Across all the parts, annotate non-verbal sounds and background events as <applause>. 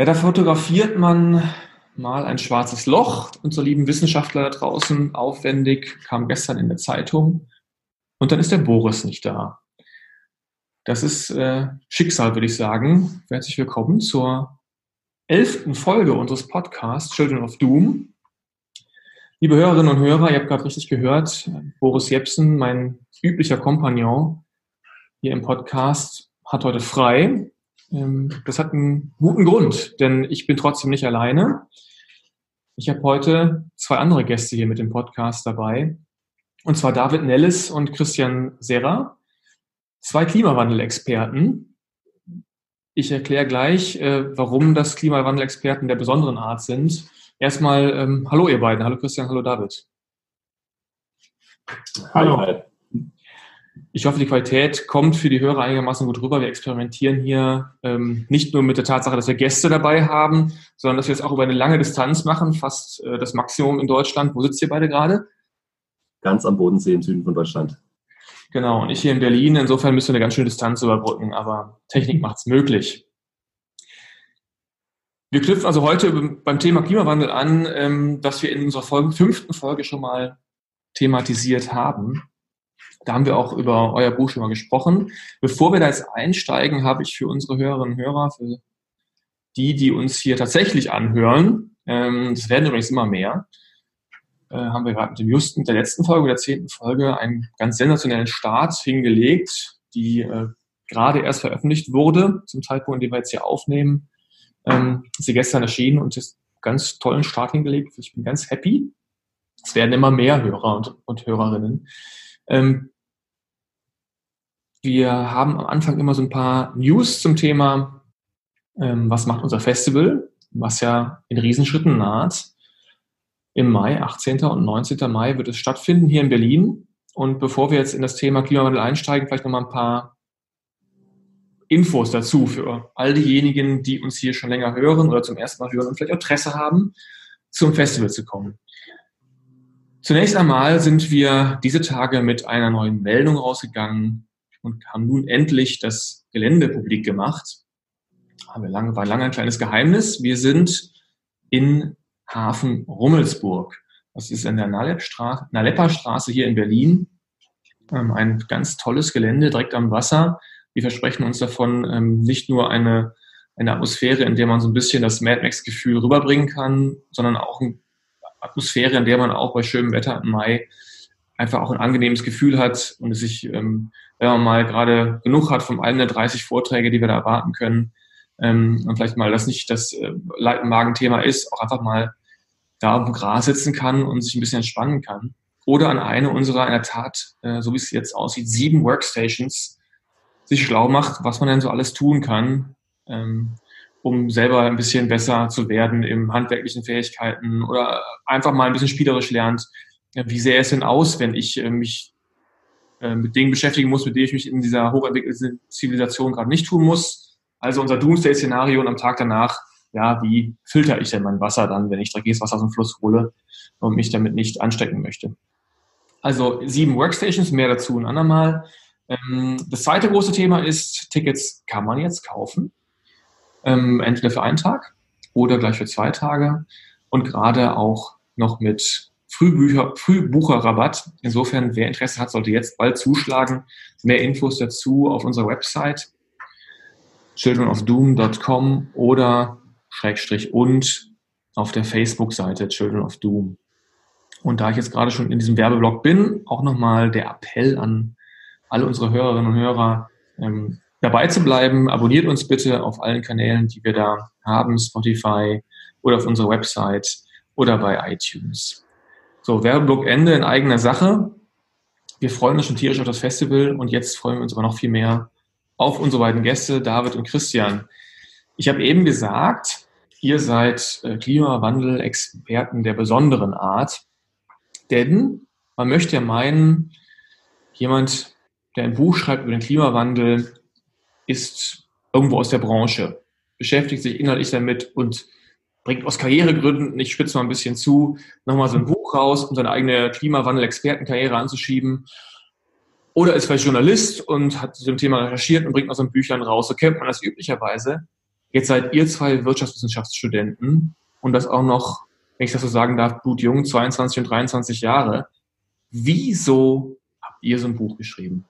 Ja, da fotografiert man mal ein schwarzes Loch. Unsere lieben Wissenschaftler da draußen, aufwendig, kam gestern in der Zeitung. Und dann ist der Boris nicht da. Das ist äh, Schicksal, würde ich sagen. Herzlich willkommen zur elften Folge unseres Podcasts Children of Doom. Liebe Hörerinnen und Hörer, ihr habt gerade richtig gehört, Boris Jepsen, mein üblicher Kompagnon hier im Podcast, hat heute frei. Ähm, das hat einen guten Grund, denn ich bin trotzdem nicht alleine. Ich habe heute zwei andere Gäste hier mit dem Podcast dabei. Und zwar David Nellis und Christian Serra, zwei Klimawandelexperten. Ich erkläre gleich, äh, warum das Klimawandelexperten der besonderen Art sind. Erstmal, ähm, hallo ihr beiden. Hallo Christian, hallo David. Hallo. Ich hoffe, die Qualität kommt für die Hörer einigermaßen gut rüber. Wir experimentieren hier ähm, nicht nur mit der Tatsache, dass wir Gäste dabei haben, sondern dass wir es auch über eine lange Distanz machen, fast äh, das Maximum in Deutschland. Wo sitzt ihr beide gerade? Ganz am Bodensee im Süden von Deutschland. Genau, und ich hier in Berlin. Insofern müssen wir eine ganz schöne Distanz überbrücken, aber Technik macht es möglich. Wir knüpfen also heute beim Thema Klimawandel an, ähm, dass wir in unserer Folge, fünften Folge schon mal thematisiert haben. Da haben wir auch über euer Buch schon mal gesprochen. Bevor wir da jetzt einsteigen, habe ich für unsere Hörerinnen und Hörer, für die, die uns hier tatsächlich anhören, ähm, das werden übrigens immer mehr, äh, haben wir gerade mit dem Justen der letzten Folge, der zehnten Folge, einen ganz sensationellen Start hingelegt, die äh, gerade erst veröffentlicht wurde, zum Zeitpunkt, in dem wir jetzt hier aufnehmen. Ähm, ist sie gestern erschienen und ist ganz tollen Start hingelegt. Ich bin ganz happy. Es werden immer mehr Hörer und, und Hörerinnen. Ähm, wir haben am Anfang immer so ein paar News zum Thema, ähm, was macht unser Festival, was ja in Riesenschritten naht. Im Mai, 18. und 19. Mai wird es stattfinden hier in Berlin. Und bevor wir jetzt in das Thema Klimawandel einsteigen, vielleicht noch mal ein paar Infos dazu für all diejenigen, die uns hier schon länger hören oder zum ersten Mal hören und vielleicht Interesse haben, zum Festival zu kommen. Zunächst einmal sind wir diese Tage mit einer neuen Meldung rausgegangen und haben nun endlich das Gelände publik gemacht. Wir lange, war lange ein kleines Geheimnis. Wir sind in Hafen Rummelsburg. Das ist in der Nalepper Straße hier in Berlin. Ähm, ein ganz tolles Gelände direkt am Wasser. Wir versprechen uns davon ähm, nicht nur eine, eine Atmosphäre, in der man so ein bisschen das Mad Max-Gefühl rüberbringen kann, sondern auch ein Atmosphäre, in der man auch bei schönem Wetter im Mai einfach auch ein angenehmes Gefühl hat und es sich, ähm, wenn man mal gerade genug hat von allen der 30 Vorträge, die wir da erwarten können, ähm, und vielleicht mal das nicht das äh, Magenthema ist, auch einfach mal da auf dem Gras sitzen kann und sich ein bisschen entspannen kann. Oder an eine unserer, in der Tat, äh, so wie es jetzt aussieht, sieben Workstations sich schlau macht, was man denn so alles tun kann, ähm, um selber ein bisschen besser zu werden im handwerklichen Fähigkeiten oder einfach mal ein bisschen spielerisch lernt, wie sähe es denn aus, wenn ich äh, mich äh, mit Dingen beschäftigen muss, mit denen ich mich in dieser hochentwickelten Zivilisation gerade nicht tun muss. Also unser Doomsday-Szenario und am Tag danach, ja, wie filter ich denn mein Wasser dann, wenn ich dreckiges Wasser aus dem Fluss hole und mich damit nicht anstecken möchte. Also sieben Workstations, mehr dazu ein andermal. Ähm, das zweite große Thema ist, Tickets kann man jetzt kaufen ähm, entweder für einen Tag oder gleich für zwei Tage und gerade auch noch mit Frühbücher, Frühbucherrabatt. Insofern, wer Interesse hat, sollte jetzt bald zuschlagen. Mehr Infos dazu auf unserer Website childrenofdoom.com oder Schrägstrich und auf der Facebook-Seite Children of Doom. Und da ich jetzt gerade schon in diesem Werbeblock bin, auch nochmal der Appell an alle unsere Hörerinnen und Hörer, ähm, dabei zu bleiben. Abonniert uns bitte auf allen Kanälen, die wir da haben, Spotify oder auf unserer Website oder bei iTunes. So, Werbeblock Ende in eigener Sache. Wir freuen uns schon tierisch auf das Festival und jetzt freuen wir uns aber noch viel mehr auf unsere beiden Gäste, David und Christian. Ich habe eben gesagt, ihr seid äh, Klimawandel-Experten der besonderen Art, denn man möchte ja meinen, jemand, der ein Buch schreibt über den Klimawandel, ist irgendwo aus der Branche, beschäftigt sich inhaltlich damit und bringt aus Karrieregründen, ich spitze mal ein bisschen zu, nochmal so ein Buch raus, um seine eigene Klimawandel-Expertenkarriere anzuschieben. Oder ist vielleicht Journalist und hat zu dem Thema recherchiert und bringt aus so Büchern raus. So kennt man das üblicherweise. Jetzt seid ihr zwei Wirtschaftswissenschaftsstudenten und das auch noch, wenn ich das so sagen darf, blutjung, 22 und 23 Jahre. Wieso habt ihr so ein Buch geschrieben?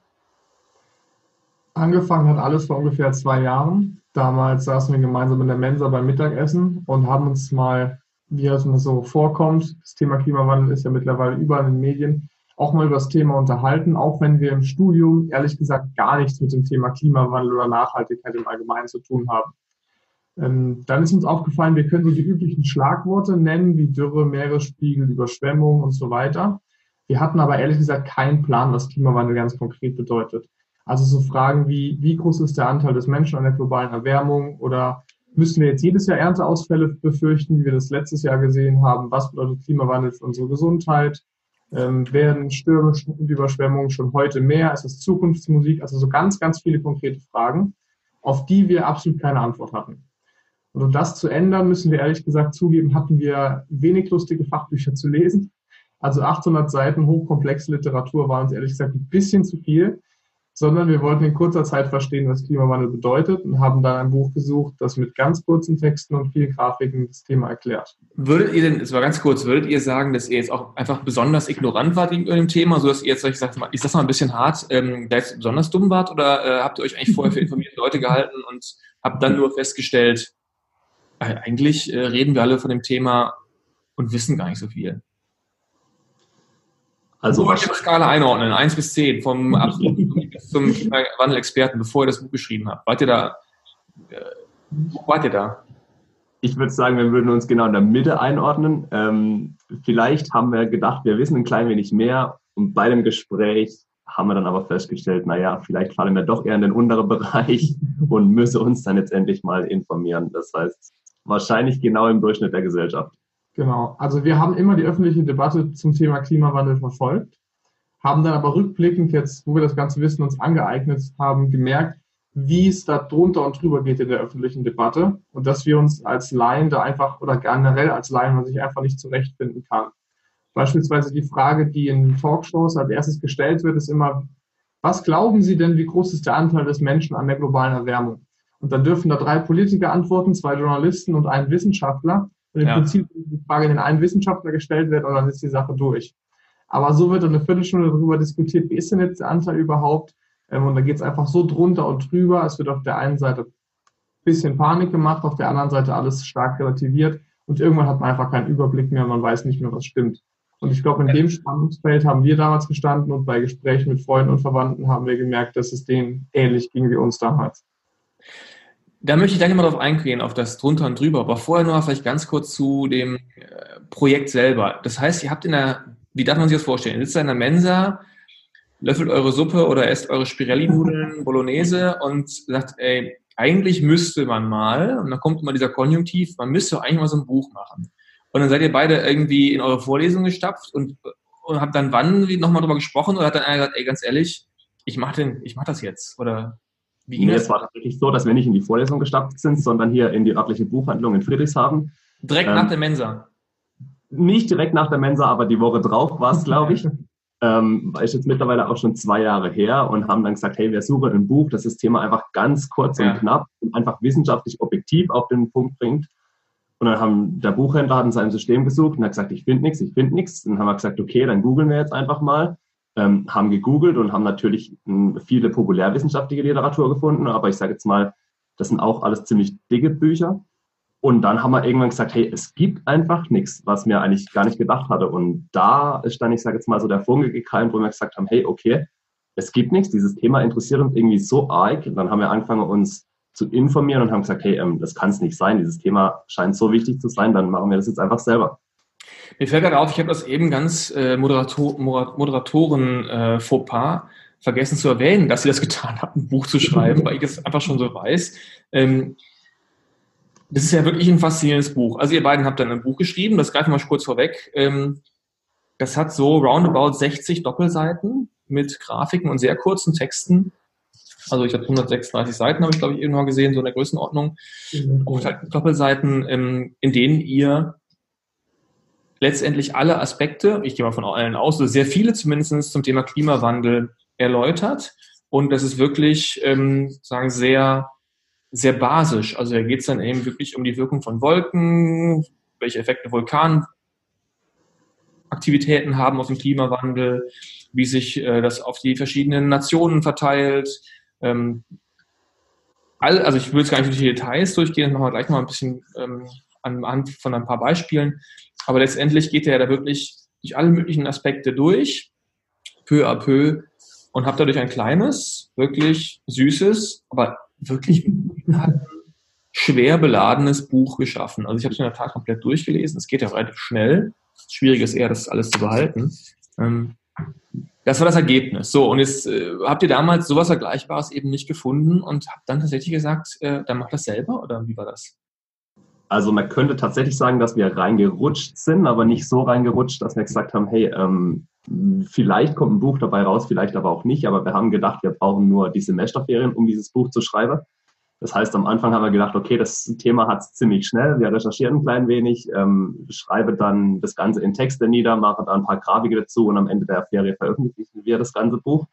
Angefangen hat alles vor ungefähr zwei Jahren. Damals saßen wir gemeinsam in der Mensa beim Mittagessen und haben uns mal, wie es mir so vorkommt, das Thema Klimawandel ist ja mittlerweile überall in den Medien, auch mal über das Thema unterhalten, auch wenn wir im Studium ehrlich gesagt gar nichts mit dem Thema Klimawandel oder Nachhaltigkeit im Allgemeinen zu tun haben. Ähm, dann ist uns aufgefallen, wir können so die üblichen Schlagworte nennen, wie Dürre, Meeresspiegel, Überschwemmung und so weiter. Wir hatten aber ehrlich gesagt keinen Plan, was Klimawandel ganz konkret bedeutet. Also so Fragen wie, wie groß ist der Anteil des Menschen an der globalen Erwärmung oder müssen wir jetzt jedes Jahr Ernteausfälle befürchten, wie wir das letztes Jahr gesehen haben? Was bedeutet Klimawandel für unsere Gesundheit? Ähm, werden Stürme und Überschwemmungen schon heute mehr? Ist es Zukunftsmusik? Also so ganz, ganz viele konkrete Fragen, auf die wir absolut keine Antwort hatten. Und um das zu ändern, müssen wir ehrlich gesagt zugeben, hatten wir wenig lustige Fachbücher zu lesen. Also 800 Seiten hochkomplexe Literatur war uns ehrlich gesagt ein bisschen zu viel sondern wir wollten in kurzer Zeit verstehen, was Klimawandel bedeutet und haben dann ein Buch gesucht, das mit ganz kurzen Texten und vielen Grafiken das Thema erklärt. Würdet ihr denn, es war ganz kurz, würdet ihr sagen, dass ihr jetzt auch einfach besonders ignorant wart gegenüber dem Thema, sodass ihr jetzt, ich sag mal, ich sag's mal ein bisschen hart, ähm, da jetzt besonders dumm wart oder äh, habt ihr euch eigentlich vorher für informierte Leute gehalten und habt dann nur festgestellt, äh, eigentlich äh, reden wir alle von dem Thema und wissen gar nicht so viel? Also Wo die Skala einordnen, 1 bis 10, vom absoluten bis zum Wandelexperten, bevor ihr das Buch geschrieben habt. Wart ihr da? Äh, wo wart ihr da? Ich würde sagen, wir würden uns genau in der Mitte einordnen. Ähm, vielleicht haben wir gedacht, wir wissen ein klein wenig mehr und bei dem Gespräch haben wir dann aber festgestellt, naja, vielleicht fallen wir doch eher in den unteren Bereich und müssen uns dann jetzt endlich mal informieren. Das heißt, wahrscheinlich genau im Durchschnitt der Gesellschaft. Genau. Also wir haben immer die öffentliche Debatte zum Thema Klimawandel verfolgt, haben dann aber rückblickend jetzt, wo wir das ganze Wissen uns angeeignet haben, gemerkt, wie es da drunter und drüber geht in der öffentlichen Debatte und dass wir uns als Laien da einfach oder generell als Laien man sich einfach nicht zurechtfinden kann. Beispielsweise die Frage, die in Talkshows als erstes gestellt wird, ist immer, was glauben Sie denn, wie groß ist der Anteil des Menschen an der globalen Erwärmung? Und dann dürfen da drei Politiker antworten, zwei Journalisten und ein Wissenschaftler. Und im ja. Prinzip die Frage in den einen Wissenschaftler gestellt wird und dann ist die Sache durch. Aber so wird dann eine Viertelstunde darüber diskutiert, wie ist denn jetzt der Anteil überhaupt? Ähm, und da geht es einfach so drunter und drüber. Es wird auf der einen Seite ein bisschen Panik gemacht, auf der anderen Seite alles stark relativiert und irgendwann hat man einfach keinen Überblick mehr und man weiß nicht mehr, was stimmt. Und ich glaube, in dem Spannungsfeld haben wir damals gestanden und bei Gesprächen mit Freunden und Verwandten haben wir gemerkt, dass es denen ähnlich ging wie uns damals. Da möchte ich gleich mal drauf eingehen, auf das drunter und drüber. Aber vorher nur vielleicht ganz kurz zu dem äh, Projekt selber. Das heißt, ihr habt in der, wie darf man sich das vorstellen? Ihr sitzt in der Mensa, löffelt eure Suppe oder esst eure Spirelli-Nudeln, <laughs> Bolognese und sagt, ey, eigentlich müsste man mal, und dann kommt immer dieser Konjunktiv, man müsste eigentlich mal so ein Buch machen. Und dann seid ihr beide irgendwie in eure Vorlesung gestapft und, und habt dann wann nochmal drüber gesprochen oder hat dann einer gesagt, ey, ganz ehrlich, ich mach den, ich mach das jetzt oder wie nee, es war tatsächlich so, dass wir nicht in die Vorlesung gestartet sind, sondern hier in die örtliche Buchhandlung in Friedrichshafen. Direkt ähm, nach der Mensa? Nicht direkt nach der Mensa, aber die Woche drauf war es, glaube ich. <laughs> ähm, ist jetzt mittlerweile auch schon zwei Jahre her und haben dann gesagt, hey, wir suchen ein Buch, das das Thema einfach ganz kurz ja. und knapp und einfach wissenschaftlich objektiv auf den Punkt bringt. Und dann haben der Buchhändler hat in seinem System gesucht und hat gesagt, ich finde nichts, ich finde nichts. Dann haben wir gesagt, okay, dann googeln wir jetzt einfach mal ähm, haben gegoogelt und haben natürlich m, hm, viele populärwissenschaftliche Literatur gefunden, aber ich sage jetzt mal, das sind auch alles ziemlich dicke Bücher. Und dann haben wir irgendwann gesagt, hey, es gibt einfach nichts, was mir eigentlich gar nicht gedacht hatte. Und da ist dann, ich sage jetzt mal, so der Funke gekeimt, wo wir gesagt haben, hey, okay, es gibt nichts, dieses Thema interessiert uns irgendwie so arg. Und dann haben wir angefangen, uns zu informieren und haben gesagt, hey, ähm, das kann es nicht sein, dieses Thema scheint so wichtig zu sein, dann machen wir das jetzt einfach selber. Mir fällt gerade auf, ich habe das eben ganz äh, Moderator, Moderatoren äh, Fauxpas vergessen zu erwähnen, dass sie das <laughs> getan haben, ein Buch zu schreiben, weil ich das einfach schon so weiß. Ähm, das ist ja wirklich ein faszinierendes Buch. Also ihr beiden habt dann ein Buch geschrieben, das greifen wir mal kurz vorweg. Ähm, das hat so roundabout 60 Doppelseiten mit Grafiken und sehr kurzen Texten. Also ich habe 136 Seiten, habe ich glaube ich irgendwann gesehen, so in der Größenordnung. Mhm. Und halt Doppelseiten, ähm, in denen ihr letztendlich alle Aspekte, ich gehe mal von allen aus, also sehr viele zumindest zum Thema Klimawandel erläutert. Und das ist wirklich, ähm, sagen, sehr sehr basisch. Also da geht es dann eben wirklich um die Wirkung von Wolken, welche Effekte Vulkanaktivitäten haben auf den Klimawandel, wie sich äh, das auf die verschiedenen Nationen verteilt. Ähm, all, also ich will jetzt gar nicht durch die Details durchgehen, das machen wir gleich mal ein bisschen ähm, anhand von ein paar Beispielen. Aber letztendlich geht er da wirklich durch alle möglichen Aspekte durch, peu à peu, und habe dadurch ein kleines, wirklich süßes, aber wirklich <laughs> schwer beladenes Buch geschaffen. Also ich habe es in der Tat komplett durchgelesen. Es geht ja relativ schnell. Schwierig ist eher, das alles zu behalten. Ähm, das war das Ergebnis. So, und jetzt äh, habt ihr damals sowas Vergleichbares eben nicht gefunden und habt dann tatsächlich gesagt, äh, dann macht das selber oder wie war das? Also man könnte tatsächlich sagen, dass wir reingerutscht sind, aber nicht so reingerutscht, dass wir gesagt haben, hey, ähm, vielleicht kommt ein Buch dabei raus, vielleicht aber auch nicht. Aber wir haben gedacht, wir brauchen nur die Semesterferien, um dieses Buch zu schreiben. Das heißt, am Anfang haben wir gedacht, okay, das Thema hat es ziemlich schnell. Wir recherchieren ein klein wenig, ähm, schreibe dann das Ganze in Texte nieder, mache dann ein paar Grafik dazu und am Ende der Ferie veröffentlichen wir das ganze Buch.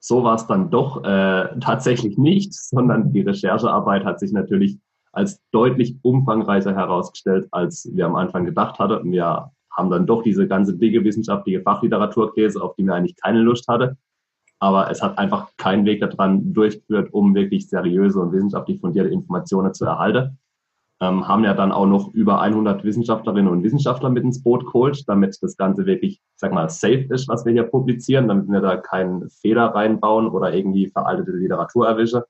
So war es dann doch äh, tatsächlich nicht, <laughs> sondern die Recherchearbeit hat sich natürlich als deutlich umfangreicher herausgestellt, als wir am Anfang gedacht hatten. Wir haben dann doch diese ganze dicke wissenschaftliche Fachliteratur gelesen, auf die wir eigentlich keine Lust hatte aber es hat einfach keinen Weg daran durchgeführt, um wirklich seriöse und wissenschaftlich fundierte Informationen zu erhalten. Ähm, haben ja dann auch noch über 100 Wissenschaftlerinnen und Wissenschaftler mit ins Boot geholt, damit das Ganze wirklich, sag mal, safe ist, was wir hier publizieren, damit wir da keinen Fehler reinbauen oder irgendwie veraltete Literatur erwischen.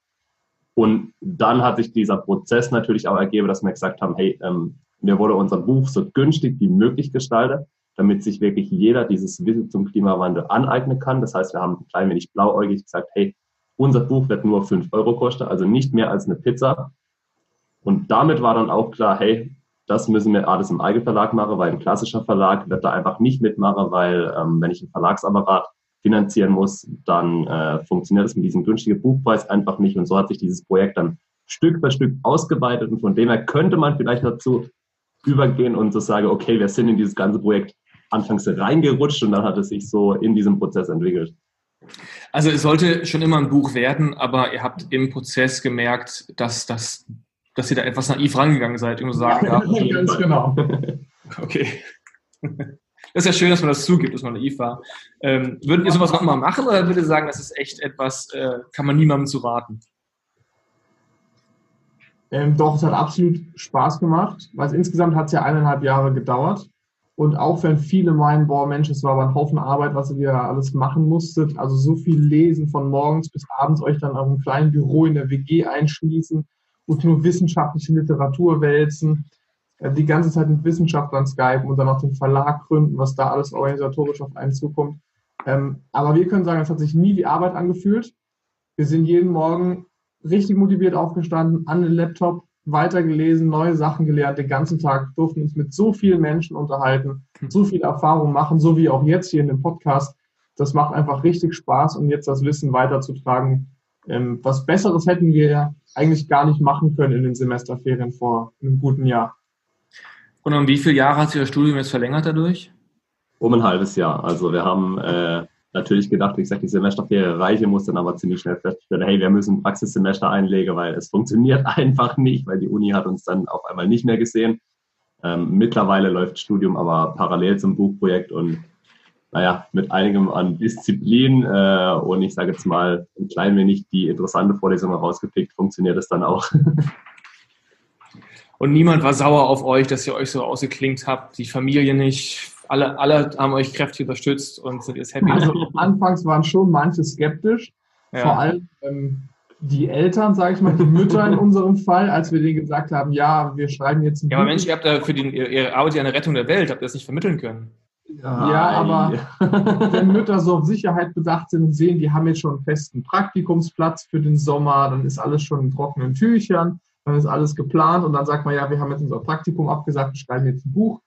Und dann hat sich dieser Prozess natürlich auch ergeben, dass wir gesagt haben, hey, ähm, wir wollen unser Buch so günstig wie möglich gestalten damit sich wirklich jeder dieses Wissen zum Klimawandel aneignen kann. Das heißt, wir haben ein klein wenig blauäugig gesagt, hey, unser Buch wird nur fünf Euro kosten, also nicht mehr als eine Pizza. Und damit war dann auch klar, hey, das müssen wir alles im Eigenverlag machen, weil ein klassischer Verlag wird da einfach nicht mitmachen, weil ähm, wenn ich einen Verlagsapparat finanzieren muss, dann äh, funktioniert es mit diesem günstigen Buchpreis einfach nicht. Und so hat sich dieses Projekt dann Stück für Stück ausgeweitet und von dem her könnte man vielleicht dazu übergehen und so sagen, okay, wir sind in dieses ganze Projekt anfangs reingerutscht und dann hat es sich so in diesem Prozess entwickelt. Also es sollte schon immer ein Buch werden, aber ihr habt im Prozess gemerkt, dass, dass, dass ihr da etwas naiv rangegangen seid. Und sagen, ja, <laughs> ganz genau. <laughs> Okay. Das ist ja schön, dass man das zugibt, dass man naiv war. Ähm, würdet ihr sowas nochmal machen oder würdet ihr sagen, das ist echt etwas, äh, kann man niemandem zu raten? Ähm, doch, es hat absolut Spaß gemacht, weil insgesamt hat es ja eineinhalb Jahre gedauert. Und auch wenn viele meinen, boah Mensch, es war aber ein Haufen Arbeit, was ihr alles machen musstet, also so viel lesen von morgens bis abends, euch dann auf einem kleinen Büro in der WG einschließen und nur wissenschaftliche Literatur wälzen, die ganze Zeit mit Wissenschaftlern skypen und dann auch den Verlag gründen, was da alles organisatorisch auf einen zukommt. Ähm, aber wir können sagen, es hat sich nie wie Arbeit angefühlt. Wir sind jeden Morgen richtig motiviert aufgestanden, an den Laptop, weitergelesen, neue Sachen gelernt, den ganzen Tag, durften uns mit so vielen Menschen unterhalten, so viel Erfahrung machen, so wie auch jetzt hier in dem Podcast. Das macht einfach richtig Spaß, um jetzt das Wissen weiterzutragen. Ähm, was Besseres hätten wir ja eigentlich gar nicht machen können in den Semesterferien vor einem guten Jahr. Und um wie viele Jahre hat sich das Studium jetzt verlängert dadurch? Um ein halbes Jahr. Also wir haben äh, natürlich gedacht, wie gesagt, die Semesterferie reiche, muss dann aber ziemlich schnell feststellen, hey, wir müssen ein Praxissemester einlegen, weil es funktioniert <laughs> einfach nicht, weil die Uni hat uns dann auf einmal nicht mehr gesehen. Ähm, mittlerweile läuft Studium aber parallel zum Buchprojekt und naja, mit einigem an Disziplin äh, und ich sage jetzt mal ein klein wenig die interessante Vorlesung herausgepickt, funktioniert es dann auch. <laughs> Und niemand war sauer auf euch, dass ihr euch so ausgeklinkt habt, die Familie nicht, alle, alle haben euch kräftig unterstützt und sind jetzt happy. Also anfangs waren schon manche skeptisch, ja. vor allem ähm, die Eltern, sage ich mal, die Mütter in unserem Fall, als wir denen gesagt haben, ja, wir schreiben jetzt ein Ja, aber Mensch, ihr habt da für die, ihre Arbeit ja eine Rettung der Welt, habt ihr das nicht vermitteln können? Ja, ja aber wenn Mütter so auf Sicherheit bedacht sind und sehen, die haben jetzt schon einen festen Praktikumsplatz für den Sommer, dann ist alles schon in trockenen Tüchern, dann ist alles geplant und dann sagt man, ja, wir haben jetzt unser Praktikum abgesagt, wir schreiben jetzt ein Buch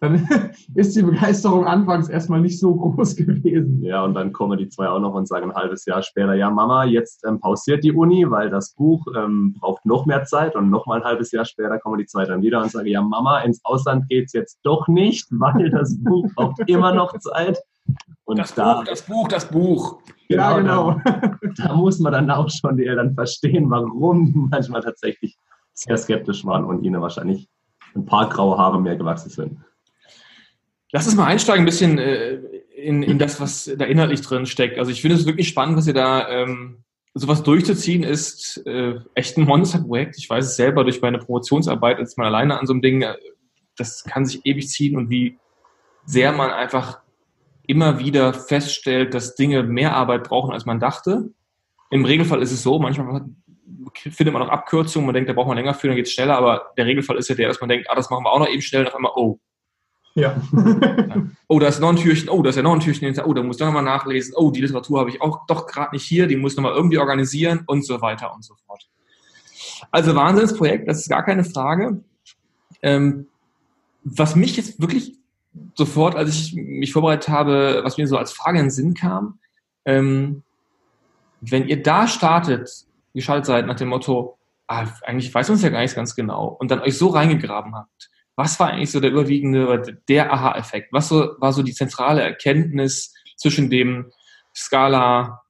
dann <laughs> ist die Begeisterung anfangs erstmal nicht so <laughs> groß gewesen. Ja, und dann kommen die zwei auch noch und sagen ein halbes Jahr später, ja Mama, jetzt ähm, pausiert die Uni, weil das Buch ähm, braucht noch mehr Zeit und noch mal ein halbes Jahr später kommen die zwei dann wieder und sagen, ja Mama, ins Ausland geht's jetzt doch nicht, weil das Buch braucht immer noch Zeit. Und das da, Buch, das Buch, das Buch. Genau, ja, genau. Da, da muss man dann auch schon die Eltern verstehen, warum die manchmal tatsächlich sehr skeptisch waren und ihnen wahrscheinlich ein paar graue Haare mehr gewachsen sind. Lass uns mal einsteigen ein bisschen äh, in, in das, was da inhaltlich drin steckt. Also ich finde es wirklich spannend, was ihr da ähm, sowas durchzuziehen ist äh, echt ein Monsterprojekt. Ich weiß es selber durch meine Promotionsarbeit, als man alleine an so einem Ding, äh, das kann sich ewig ziehen und wie sehr man einfach immer wieder feststellt, dass Dinge mehr Arbeit brauchen, als man dachte. Im Regelfall ist es so, manchmal findet man auch Abkürzungen, man denkt, da braucht man länger für, dann geht es schneller, aber der Regelfall ist ja der, dass man denkt, ah, das machen wir auch noch eben schnell und auf einmal, oh. Ja. <laughs> oh, da ist noch ein Türchen, oh, da ist ja noch ein Türchen oh, da muss ich noch mal nachlesen, oh, die Literatur habe ich auch doch gerade nicht hier, die muss noch mal irgendwie organisieren und so weiter und so fort. Also Wahnsinnsprojekt, das ist gar keine Frage. Ähm, was mich jetzt wirklich sofort, als ich mich vorbereitet habe, was mir so als Frage in den Sinn kam, ähm, wenn ihr da startet, gestartet seid nach dem Motto, ah, eigentlich weiß man es ja gar nicht ganz genau und dann euch so reingegraben habt, was war eigentlich so der überwiegende, der Aha-Effekt? Was so, war so die zentrale Erkenntnis zwischen dem Skala,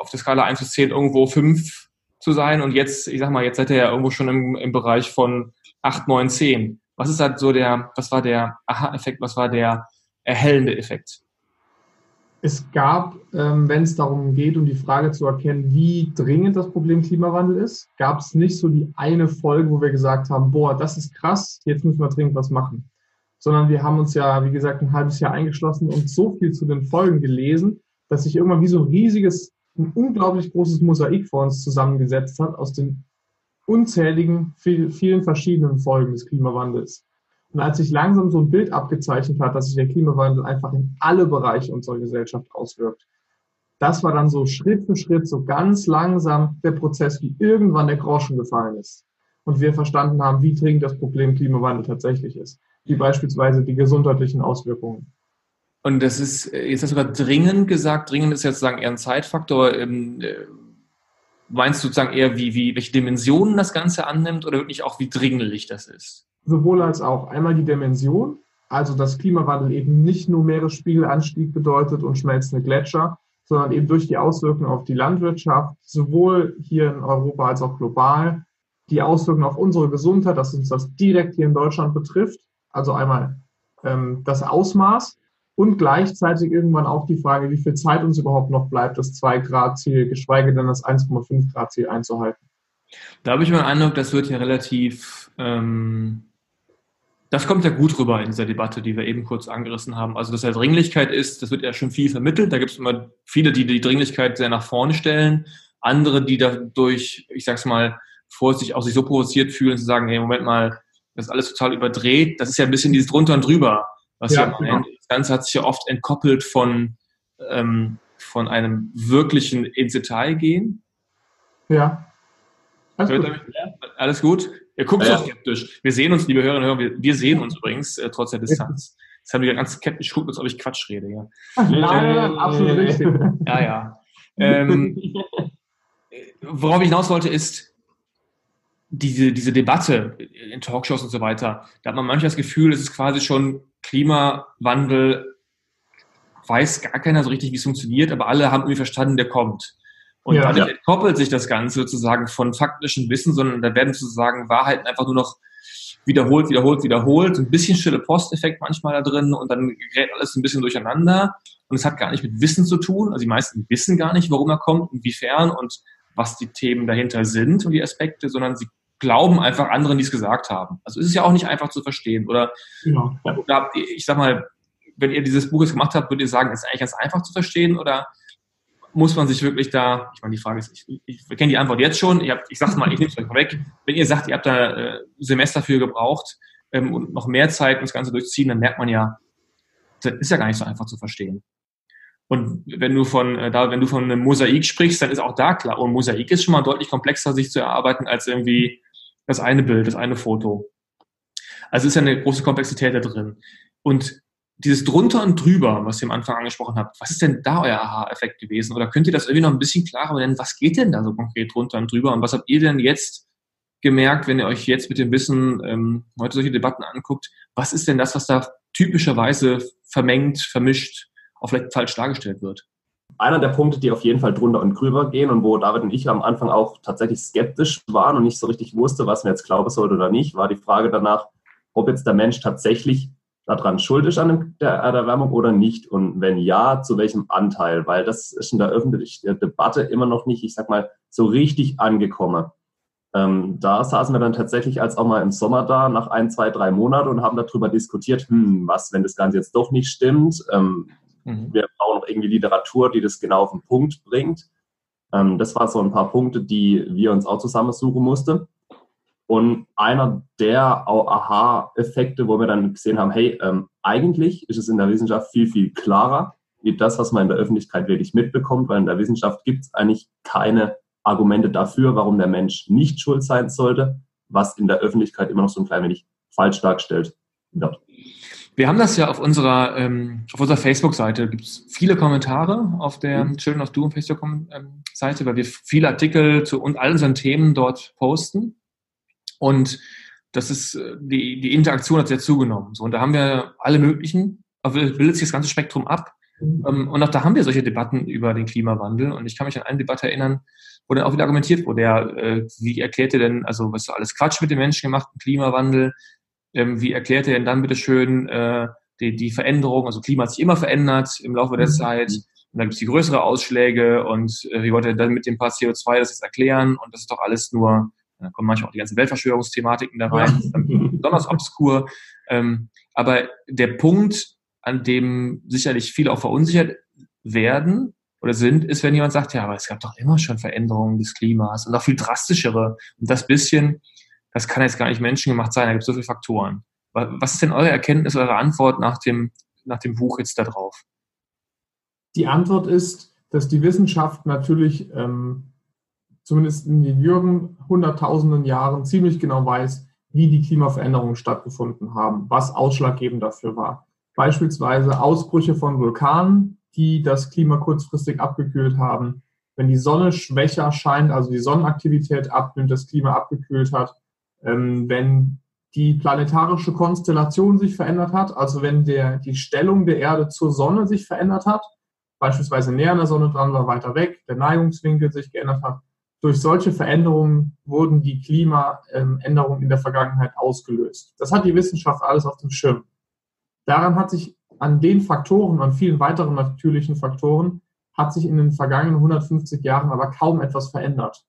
auf der Skala 1 bis 10 irgendwo 5 zu sein und jetzt, ich sag mal, jetzt seid ihr ja irgendwo schon im, im Bereich von 8, 9, 10. Was ist halt so der, was war der Aha-Effekt, was war der erhellende Effekt? Es gab, ähm, wenn es darum geht, um die Frage zu erkennen, wie dringend das Problem Klimawandel ist, gab es nicht so die eine Folge, wo wir gesagt haben, boah, das ist krass, jetzt müssen wir dringend was machen. Sondern wir haben uns ja, wie gesagt, ein halbes Jahr eingeschlossen und so viel zu den Folgen gelesen, dass sich irgendwann wie so ein riesiges, ein unglaublich großes Mosaik vor uns zusammengesetzt hat aus den unzähligen, vielen verschiedenen Folgen des Klimawandels. Und als sich langsam so ein Bild abgezeichnet hat, dass sich der Klimawandel einfach in alle Bereiche unserer Gesellschaft auswirkt, das war dann so Schritt für Schritt, so ganz langsam der Prozess, wie irgendwann der Groschen gefallen ist. Und wir verstanden haben, wie dringend das Problem Klimawandel tatsächlich ist. Wie beispielsweise die gesundheitlichen Auswirkungen. Und das ist, jetzt hast du sogar dringend gesagt, dringend ist jetzt sozusagen eher ein Zeitfaktor. Ähm, äh, meinst du sozusagen eher, wie, wie, welche Dimensionen das Ganze annimmt oder wirklich auch, wie dringlich das ist? sowohl als auch. Einmal die Dimension, also dass Klimawandel eben nicht nur Meeresspiegelanstieg bedeutet und schmelzende Gletscher, sondern eben durch die Auswirkungen auf die Landwirtschaft, sowohl hier in Europa als auch global, die Auswirkungen auf unsere Gesundheit, dass uns das direkt hier in Deutschland betrifft, also einmal ähm, das Ausmaß und gleichzeitig irgendwann auch die Frage, wie viel Zeit uns überhaupt noch bleibt, das 2-Grad-Ziel, geschweige denn das 1,5-Grad-Ziel einzuhalten. Da habe ich meinen Eindruck, das wird ja relativ ähm, das kommt ja gut rüber in dieser Debatte, die wir eben kurz angerissen haben. Also, dass ja Dringlichkeit ist, das wird ja schon viel vermittelt. Da gibt es immer viele, die die Dringlichkeit sehr nach vorne stellen. Andere, die dadurch, ich sag's mal, vorsichtig auch sich so provoziert fühlen, zu sagen, hey, Moment mal, das ist alles total überdreht. Das ist ja ein bisschen dieses drunter und drüber, was ja, ja genau. Das Ganze hat sich ja oft entkoppelt von, ähm, von einem wirklichen ins Detail gehen. Ja. Alles gut. Alles gut. Ihr guckt ja. so skeptisch. Wir sehen uns, liebe Hörerinnen und Hörer, wir, wir sehen uns übrigens äh, trotz der Distanz. Das haben wir ganz skeptisch guckt, als ob ich Quatsch rede. Ja. Nein, absolut richtig. <laughs> Ja, ja. Ähm, worauf ich hinaus wollte, ist, diese, diese Debatte in Talkshows und so weiter, da hat man manchmal das Gefühl, es ist quasi schon Klimawandel, weiß gar keiner so richtig, wie es funktioniert, aber alle haben irgendwie verstanden, der kommt. Und ja, dadurch ja. entkoppelt sich das Ganze sozusagen von faktischem Wissen, sondern da werden sozusagen Wahrheiten einfach nur noch wiederholt, wiederholt, wiederholt. Ein bisschen stille Posteffekt manchmal da drin und dann gerät alles ein bisschen durcheinander. Und es hat gar nicht mit Wissen zu tun. Also die meisten wissen gar nicht, warum er kommt, inwiefern und was die Themen dahinter sind und die Aspekte, sondern sie glauben einfach anderen, die es gesagt haben. Also ist es ja auch nicht einfach zu verstehen. Oder, ja. oder ich sag mal, wenn ihr dieses Buch jetzt gemacht habt, würdet ihr sagen, ist eigentlich ganz einfach zu verstehen oder muss man sich wirklich da, ich meine, die Frage ist, ich, ich kenne die Antwort jetzt schon, ich, hab, ich sag's mal, ich nehme es euch weg. Wenn ihr sagt, ihr habt da äh, Semester für gebraucht ähm, und noch mehr Zeit, um das Ganze durchzuziehen, dann merkt man ja, das ist ja gar nicht so einfach zu verstehen. Und wenn du von äh, da, wenn du von einem Mosaik sprichst, dann ist auch da klar, und Mosaik ist schon mal deutlich komplexer, sich zu erarbeiten, als irgendwie das eine Bild, das eine Foto. Also ist ja eine große Komplexität da drin. Und dieses drunter und drüber, was ihr am Anfang angesprochen habt, was ist denn da euer Aha-Effekt gewesen? Oder könnt ihr das irgendwie noch ein bisschen klarer benennen? Was geht denn da so konkret drunter und drüber? Und was habt ihr denn jetzt gemerkt, wenn ihr euch jetzt mit dem Wissen ähm, heute solche Debatten anguckt? Was ist denn das, was da typischerweise vermengt, vermischt auch vielleicht falsch dargestellt wird. Einer der Punkte, die auf jeden Fall drunter und drüber gehen und wo David und ich am Anfang auch tatsächlich skeptisch waren und nicht so richtig wusste, was man jetzt glauben sollte oder nicht, war die Frage danach, ob jetzt der Mensch tatsächlich daran schuld ist an der Erderwärmung oder nicht? Und wenn ja, zu welchem Anteil? Weil das ist in der öffentlichen Debatte immer noch nicht, ich sag mal, so richtig angekommen. Ähm, da saßen wir dann tatsächlich als auch mal im Sommer da, nach ein, zwei, drei Monaten und haben darüber diskutiert, hm, was, wenn das Ganze jetzt doch nicht stimmt? Ähm, mhm. Wir brauchen noch irgendwie Literatur, die das genau auf den Punkt bringt. Ähm, das waren so ein paar Punkte, die wir uns auch zusammensuchen mussten. Und einer der Aha-Effekte, wo wir dann gesehen haben, hey, ähm, eigentlich ist es in der Wissenschaft viel, viel klarer, wie das, was man in der Öffentlichkeit wirklich mitbekommt, weil in der Wissenschaft gibt es eigentlich keine Argumente dafür, warum der Mensch nicht schuld sein sollte, was in der Öffentlichkeit immer noch so ein klein wenig falsch dargestellt wird. Wir haben das ja auf unserer, ähm, auf unserer Facebook-Seite, gibt es viele Kommentare auf der mhm. Children of Doom Facebook-Seite, weil wir viele Artikel zu und all unseren Themen dort posten. Und das ist, äh, die, die Interaktion hat sehr zugenommen. So, und da haben wir alle möglichen, bildet sich das ganze Spektrum ab. Mhm. Ähm, und auch da haben wir solche Debatten über den Klimawandel. Und ich kann mich an eine Debatte erinnern, wo dann auch wieder argumentiert wurde, ja, äh, wie erklärt ihr denn, also was ist alles Quatsch mit dem menschengemachten Klimawandel? Ähm, wie erklärt ihr denn dann bitte schön äh, die, die Veränderung? Also Klima hat sich immer verändert im Laufe der mhm. Zeit. Und dann gibt es die größere Ausschläge und äh, wie wollt ihr dann mit dem Paar CO2 das jetzt erklären? Und das ist doch alles nur da kommen manchmal auch die ganzen Weltverschwörungsthematiken da rein, <laughs> ja. besonders obskur. Ähm, aber der Punkt, an dem sicherlich viele auch verunsichert werden oder sind, ist, wenn jemand sagt, ja, aber es gab doch immer schon Veränderungen des Klimas und auch viel drastischere. Und das bisschen, das kann jetzt gar nicht menschengemacht sein, da gibt es so viele Faktoren. Was ist denn eure Erkenntnis, eure Antwort nach dem, nach dem Buch jetzt da drauf? Die Antwort ist, dass die Wissenschaft natürlich ähm, zumindest in den jüngeren hunderttausenden Jahren ziemlich genau weiß, wie die Klimaveränderungen stattgefunden haben, was ausschlaggebend dafür war. Beispielsweise Ausbrüche von Vulkanen, die das Klima kurzfristig abgekühlt haben. Wenn die Sonne schwächer scheint, also die Sonnenaktivität abnimmt, das Klima abgekühlt hat. Ähm, wenn die planetarische Konstellation sich verändert hat, also wenn der, die Stellung der Erde zur Sonne sich verändert hat, beispielsweise näher an der Sonne dran war, weiter weg, der Neigungswinkel sich geändert hat, durch solche Veränderungen wurden die Klimaänderungen in der Vergangenheit ausgelöst. Das hat die Wissenschaft alles auf dem Schirm. Daran hat sich an den Faktoren, an vielen weiteren natürlichen Faktoren, hat sich in den vergangenen 150 Jahren aber kaum etwas verändert.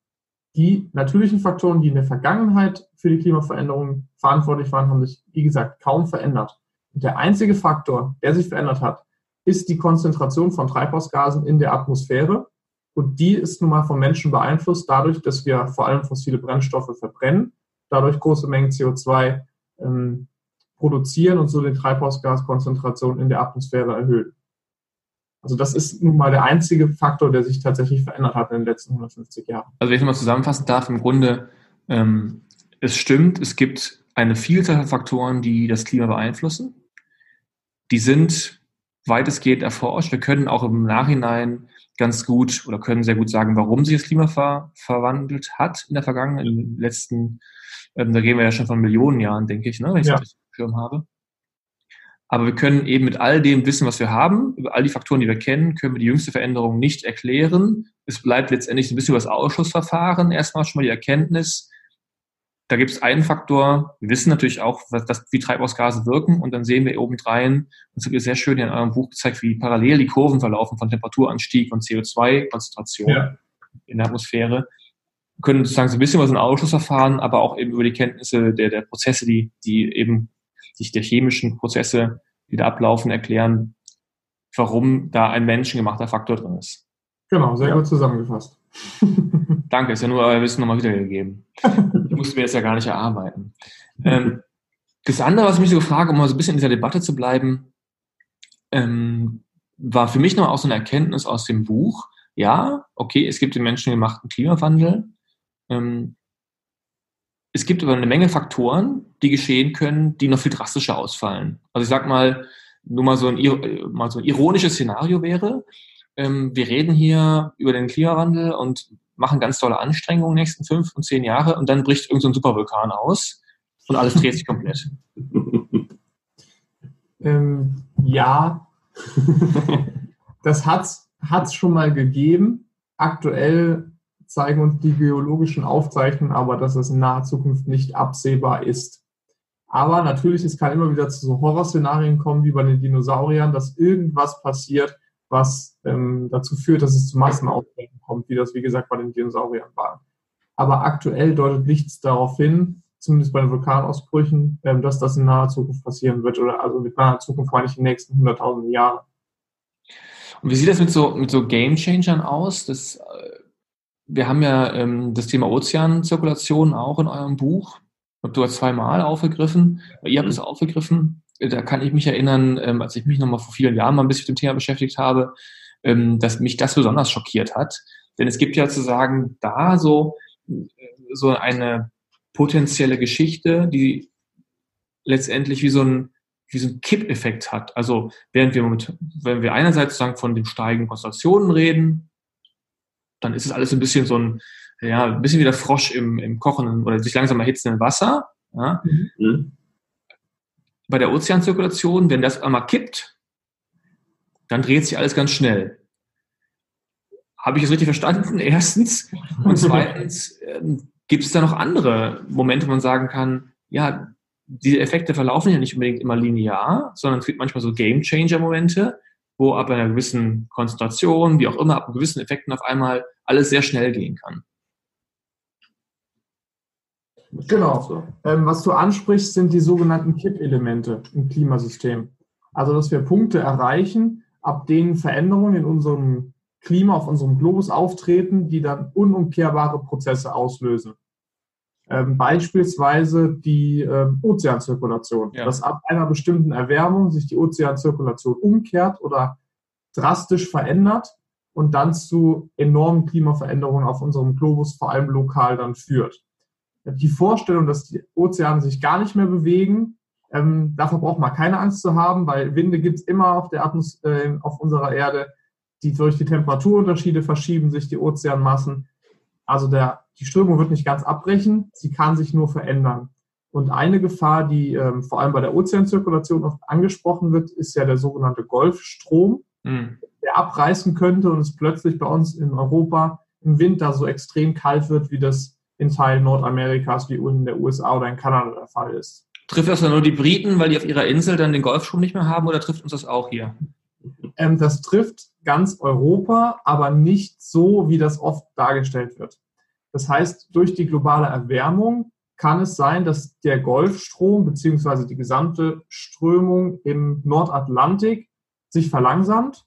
Die natürlichen Faktoren, die in der Vergangenheit für die Klimaveränderungen verantwortlich waren, haben sich, wie gesagt, kaum verändert. Und der einzige Faktor, der sich verändert hat, ist die Konzentration von Treibhausgasen in der Atmosphäre. Und die ist nun mal vom Menschen beeinflusst, dadurch, dass wir vor allem fossile Brennstoffe verbrennen, dadurch große Mengen CO2 ähm, produzieren und so die Treibhausgaskonzentration in der Atmosphäre erhöhen. Also das ist nun mal der einzige Faktor, der sich tatsächlich verändert hat in den letzten 150 Jahren. Also wenn ich nochmal zusammenfassen darf, im Grunde, ähm, es stimmt, es gibt eine Vielzahl von Faktoren, die das Klima beeinflussen. Die sind weitestgehend erforscht. Wir können auch im Nachhinein ganz gut oder können sehr gut sagen, warum sich das Klima ver verwandelt hat in der Vergangenheit, in den letzten, ähm, da reden wir ja schon von Millionen Jahren, denke ich, ne, wenn ich ja. das Schirm habe. Aber wir können eben mit all dem Wissen, was wir haben, über all die Faktoren, die wir kennen, können wir die jüngste Veränderung nicht erklären. Es bleibt letztendlich ein bisschen über das Ausschussverfahren erstmal schon mal die Erkenntnis, da gibt es einen Faktor, wir wissen natürlich auch, was, dass, wie Treibhausgase wirken und dann sehen wir obendrein, das habt ihr sehr schön in eurem Buch gezeigt, wie parallel die Kurven verlaufen von Temperaturanstieg und CO2-Konzentration ja. in der Atmosphäre. Wir können sozusagen so ein bisschen über so ein Ausschussverfahren, aber auch eben über die Kenntnisse der, der Prozesse, die, die eben sich der chemischen Prozesse, die da ablaufen, erklären, warum da ein menschengemachter Faktor drin ist. Genau, sehr ja. gut zusammengefasst. <laughs> Danke, ist ja nur euer Wissen nochmal wiedergegeben. Ich <laughs> musste mir das ja gar nicht erarbeiten. Ähm, das andere, was ich mich so frage, um mal so ein bisschen in dieser Debatte zu bleiben, ähm, war für mich noch auch so eine Erkenntnis aus dem Buch. Ja, okay, es gibt den menschengemachten Klimawandel. Ähm, es gibt aber eine Menge Faktoren, die geschehen können, die noch viel drastischer ausfallen. Also ich sag mal, nur mal so ein, mal so ein ironisches Szenario wäre, ähm, wir reden hier über den Klimawandel und machen ganz tolle Anstrengungen nächsten fünf und zehn Jahre und dann bricht irgendein so Supervulkan aus und alles dreht sich komplett. <laughs> ähm, ja, <laughs> das hat es schon mal gegeben. Aktuell zeigen uns die geologischen Aufzeichnungen aber, dass es in naher Zukunft nicht absehbar ist. Aber natürlich, es kann immer wieder zu so Horrorszenarien kommen, wie bei den Dinosauriern, dass irgendwas passiert, was ähm, dazu führt, dass es zu Massenausbrüchen kommt, wie das, wie gesagt, bei den Dinosauriern war. Aber aktuell deutet nichts darauf hin, zumindest bei den Vulkanausbrüchen, ähm, dass das in naher Zukunft passieren wird. Oder also mit naher Zukunft meine ich in den nächsten 100.000 Jahren. Und wie sieht das mit so, mit so Game Changern aus? Das, äh, wir haben ja ähm, das Thema Ozeanzirkulation auch in eurem Buch. Habt du zweimal aufgegriffen. Ihr habt mhm. es aufgegriffen. Da kann ich mich erinnern, ähm, als ich mich nochmal vor vielen Jahren mal ein bisschen mit dem Thema beschäftigt habe, ähm, dass mich das besonders schockiert hat. Denn es gibt ja zu sagen, da so, so eine potenzielle Geschichte, die letztendlich wie so ein, wie so ein Kippeffekt hat. Also während wir mit, wenn wir einerseits sagen von den steigenden Konzentrationen reden, dann ist es alles ein bisschen so ein, ja, ein bisschen wie der Frosch im, im kochenden oder sich langsam erhitzenden Wasser. Ja. Mhm. Bei der Ozeanzirkulation, wenn das einmal kippt, dann dreht sich alles ganz schnell. Habe ich es richtig verstanden? <laughs> Erstens. Und zweitens, ähm, gibt es da noch andere Momente, wo man sagen kann, ja, diese Effekte verlaufen ja nicht unbedingt immer linear, sondern es gibt manchmal so Game-Changer-Momente, wo ab einer gewissen Konzentration, wie auch immer, ab gewissen Effekten auf einmal alles sehr schnell gehen kann. Genau. Ähm, was du ansprichst, sind die sogenannten Kipp-Elemente im Klimasystem. Also, dass wir Punkte erreichen, ab denen Veränderungen in unserem Klima auf unserem Globus auftreten, die dann unumkehrbare Prozesse auslösen. Ähm, beispielsweise die ähm, Ozeanzirkulation, ja. dass ab einer bestimmten Erwärmung sich die Ozeanzirkulation umkehrt oder drastisch verändert und dann zu enormen Klimaveränderungen auf unserem Globus, vor allem lokal, dann führt. Die Vorstellung, dass die Ozeane sich gar nicht mehr bewegen, ähm, davor braucht man keine Angst zu haben, weil Winde gibt es immer auf, der Atmos äh, auf unserer Erde die, durch die Temperaturunterschiede verschieben sich die Ozeanmassen. Also der, die Strömung wird nicht ganz abbrechen, sie kann sich nur verändern. Und eine Gefahr, die ähm, vor allem bei der Ozeanzirkulation oft angesprochen wird, ist ja der sogenannte Golfstrom, mhm. der abreißen könnte und es plötzlich bei uns in Europa im Winter so extrem kalt wird, wie das in Teilen Nordamerikas wie in der USA oder in Kanada der Fall ist. Trifft das dann nur die Briten, weil die auf ihrer Insel dann den Golfstrom nicht mehr haben, oder trifft uns das auch hier? Ähm, das trifft ganz Europa, aber nicht so, wie das oft dargestellt wird. Das heißt, durch die globale Erwärmung kann es sein, dass der Golfstrom bzw. die gesamte Strömung im Nordatlantik sich verlangsamt,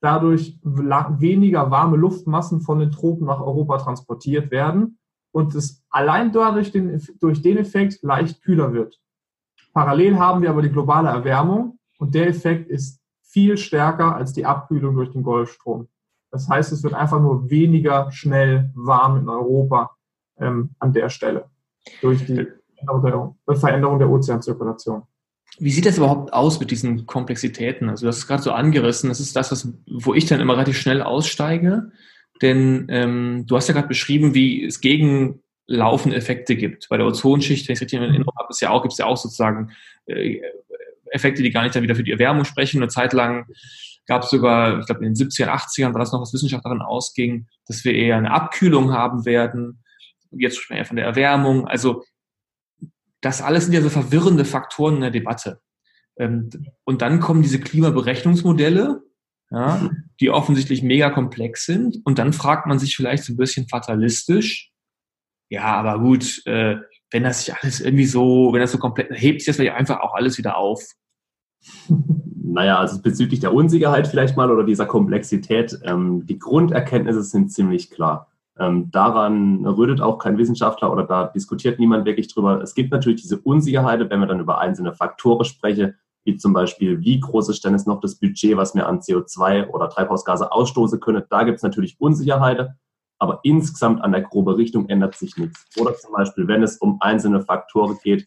dadurch weniger warme Luftmassen von den Tropen nach Europa transportiert werden und es allein dadurch den, durch den Effekt leicht kühler wird. Parallel haben wir aber die globale Erwärmung und der Effekt ist viel stärker als die Abkühlung durch den Golfstrom. Das heißt, es wird einfach nur weniger schnell warm in Europa ähm, an der Stelle durch die Veränderung der Ozeanzirkulation. Wie sieht das überhaupt aus mit diesen Komplexitäten? Also das ist gerade so angerissen. Das ist das, was, wo ich dann immer relativ schnell aussteige. Denn ähm, du hast ja gerade beschrieben, wie es gegen laufende Effekte gibt. Bei der Ozonschicht, wenn ich es richtig in Erinnerung habe, ja auch, gibt es ja auch sozusagen äh, Effekte, die gar nicht dann wieder für die Erwärmung sprechen. Eine Zeit lang gab es sogar, ich glaube in den 70er, 80ern war das noch, was Wissenschaft davon ausging, dass wir eher eine Abkühlung haben werden. Jetzt sprechen wir eher von der Erwärmung. Also das alles sind ja so verwirrende Faktoren in der Debatte. Ähm, und dann kommen diese Klimaberechnungsmodelle, ja, die offensichtlich mega komplex sind. Und dann fragt man sich vielleicht so ein bisschen fatalistisch, ja, aber gut, äh, wenn das sich alles irgendwie so, wenn das so komplett, hebt sich das vielleicht einfach auch alles wieder auf. Naja, also bezüglich der Unsicherheit vielleicht mal oder dieser Komplexität, ähm, die Grunderkenntnisse sind ziemlich klar. Ähm, daran rührt auch kein Wissenschaftler oder da diskutiert niemand wirklich drüber. Es gibt natürlich diese Unsicherheit, wenn wir dann über einzelne Faktoren sprechen, wie zum Beispiel, wie groß ist denn jetzt noch das Budget, was wir an CO2 oder Treibhausgase ausstoßen können. Da gibt es natürlich Unsicherheiten aber insgesamt an der grobe Richtung ändert sich nichts. Oder zum Beispiel, wenn es um einzelne Faktoren geht,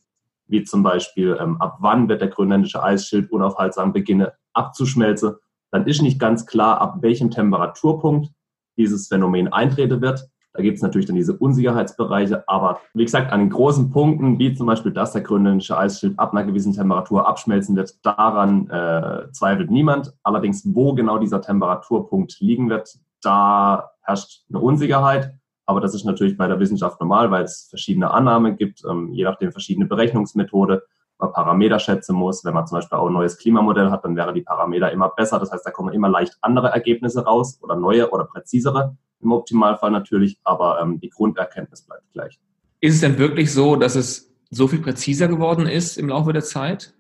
wie zum Beispiel, ähm, ab wann wird der grönländische Eisschild unaufhaltsam beginnen abzuschmelzen, dann ist nicht ganz klar, ab welchem Temperaturpunkt dieses Phänomen eintreten wird. Da gibt es natürlich dann diese Unsicherheitsbereiche, aber wie gesagt, an den großen Punkten, wie zum Beispiel, dass der grönländische Eisschild ab einer gewissen Temperatur abschmelzen wird, daran äh, zweifelt niemand. Allerdings, wo genau dieser Temperaturpunkt liegen wird, da herrscht eine Unsicherheit. Aber das ist natürlich bei der Wissenschaft normal, weil es verschiedene Annahmen gibt, ähm, je nachdem verschiedene Berechnungsmethode man Parameter schätzen muss. Wenn man zum Beispiel auch ein neues Klimamodell hat, dann wäre die Parameter immer besser. Das heißt, da kommen immer leicht andere Ergebnisse raus oder neue oder präzisere im Optimalfall natürlich, aber ähm, die Grunderkenntnis bleibt gleich. Ist es denn wirklich so, dass es so viel präziser geworden ist im Laufe der Zeit?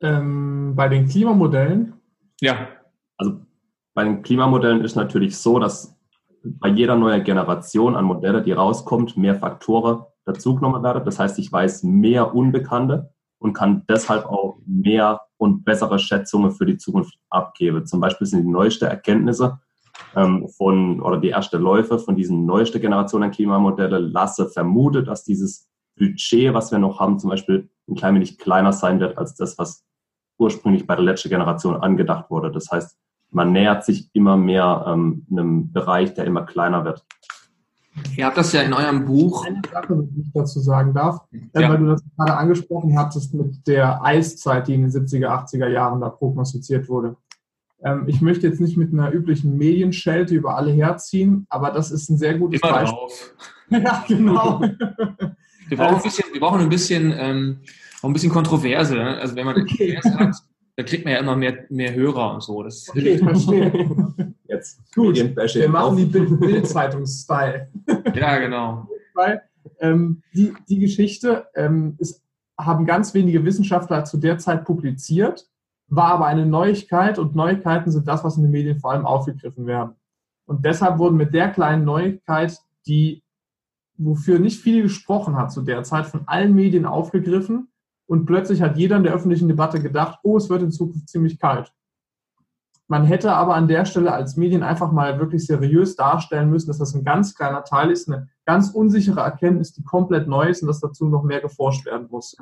Ähm, bei den Klimamodellen? Ja. Also bei den Klimamodellen ist natürlich so, dass bei jeder neuen Generation an Modelle, die rauskommt, mehr Faktoren dazugenommen werden. Das heißt, ich weiß mehr Unbekannte und kann deshalb auch mehr und bessere Schätzungen für die Zukunft abgeben. Zum Beispiel sind die neuesten Erkenntnisse ähm, von, oder die erste Läufe von diesen neuesten Generation an Klimamodelle lasse vermute, dass dieses Budget, was wir noch haben, zum Beispiel ein klein wenig kleiner sein wird als das, was ursprünglich bei der letzten Generation angedacht wurde. Das heißt, man nähert sich immer mehr ähm, einem Bereich, der immer kleiner wird. Ihr habt das ja in eurem Buch. Eine Sache, die ich dazu sagen darf, ja. weil du das gerade angesprochen hattest mit der Eiszeit, die in den 70er, 80er Jahren da prognostiziert wurde. Ähm, ich möchte jetzt nicht mit einer üblichen Medienschelte über alle herziehen, aber das ist ein sehr gutes Immer Beispiel. Drauf. <laughs> ja, genau. wir, brauchen ein bisschen, wir brauchen ein bisschen, ähm, auch ein bisschen Kontroverse. Ne? Also wenn man okay. Kontroverse hat, dann kriegt man ja immer mehr, mehr Hörer und so. Das okay, verstehe. <laughs> Jetzt gut. Wir machen die Bild-Zeitungs-Style. <laughs> ja, genau. Weil ähm, die, die Geschichte ähm, ist, haben ganz wenige Wissenschaftler zu der Zeit publiziert war aber eine Neuigkeit und Neuigkeiten sind das, was in den Medien vor allem aufgegriffen werden. Und deshalb wurden mit der kleinen Neuigkeit, die, wofür nicht viel gesprochen hat zu der Zeit, von allen Medien aufgegriffen und plötzlich hat jeder in der öffentlichen Debatte gedacht, oh, es wird in Zukunft ziemlich kalt. Man hätte aber an der Stelle als Medien einfach mal wirklich seriös darstellen müssen, dass das ein ganz kleiner Teil ist, eine ganz unsichere Erkenntnis, die komplett neu ist und dass dazu noch mehr geforscht werden muss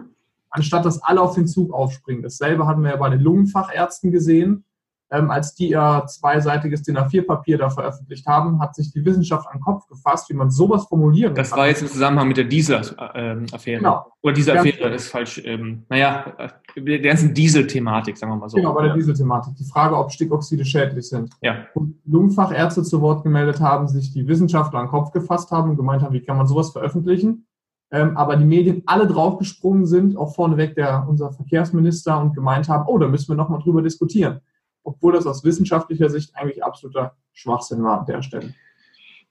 anstatt dass alle auf den Zug aufspringen. Dasselbe hatten wir ja bei den Lungenfachärzten gesehen. Ähm, als die ihr zweiseitiges DIN A4-Papier da veröffentlicht haben, hat sich die Wissenschaft an den Kopf gefasst, wie man sowas formulieren das kann. Das war jetzt im Zusammenhang mit der Diesel-Affäre. Genau. Oder diese Affäre ist falsch. Ähm, naja, der ganzen Diesel-Thematik, sagen wir mal so. Genau, bei der Diesel-Thematik. Die Frage, ob Stickoxide schädlich sind. Ja. Und Lungenfachärzte zu Wort gemeldet haben, sich die Wissenschaftler an den Kopf gefasst haben und gemeint haben, wie kann man sowas veröffentlichen? ähm, aber die Medien alle draufgesprungen sind, auch vorneweg der, unser Verkehrsminister und gemeint haben, oh, da müssen wir nochmal drüber diskutieren. Obwohl das aus wissenschaftlicher Sicht eigentlich absoluter Schwachsinn war an der Stelle.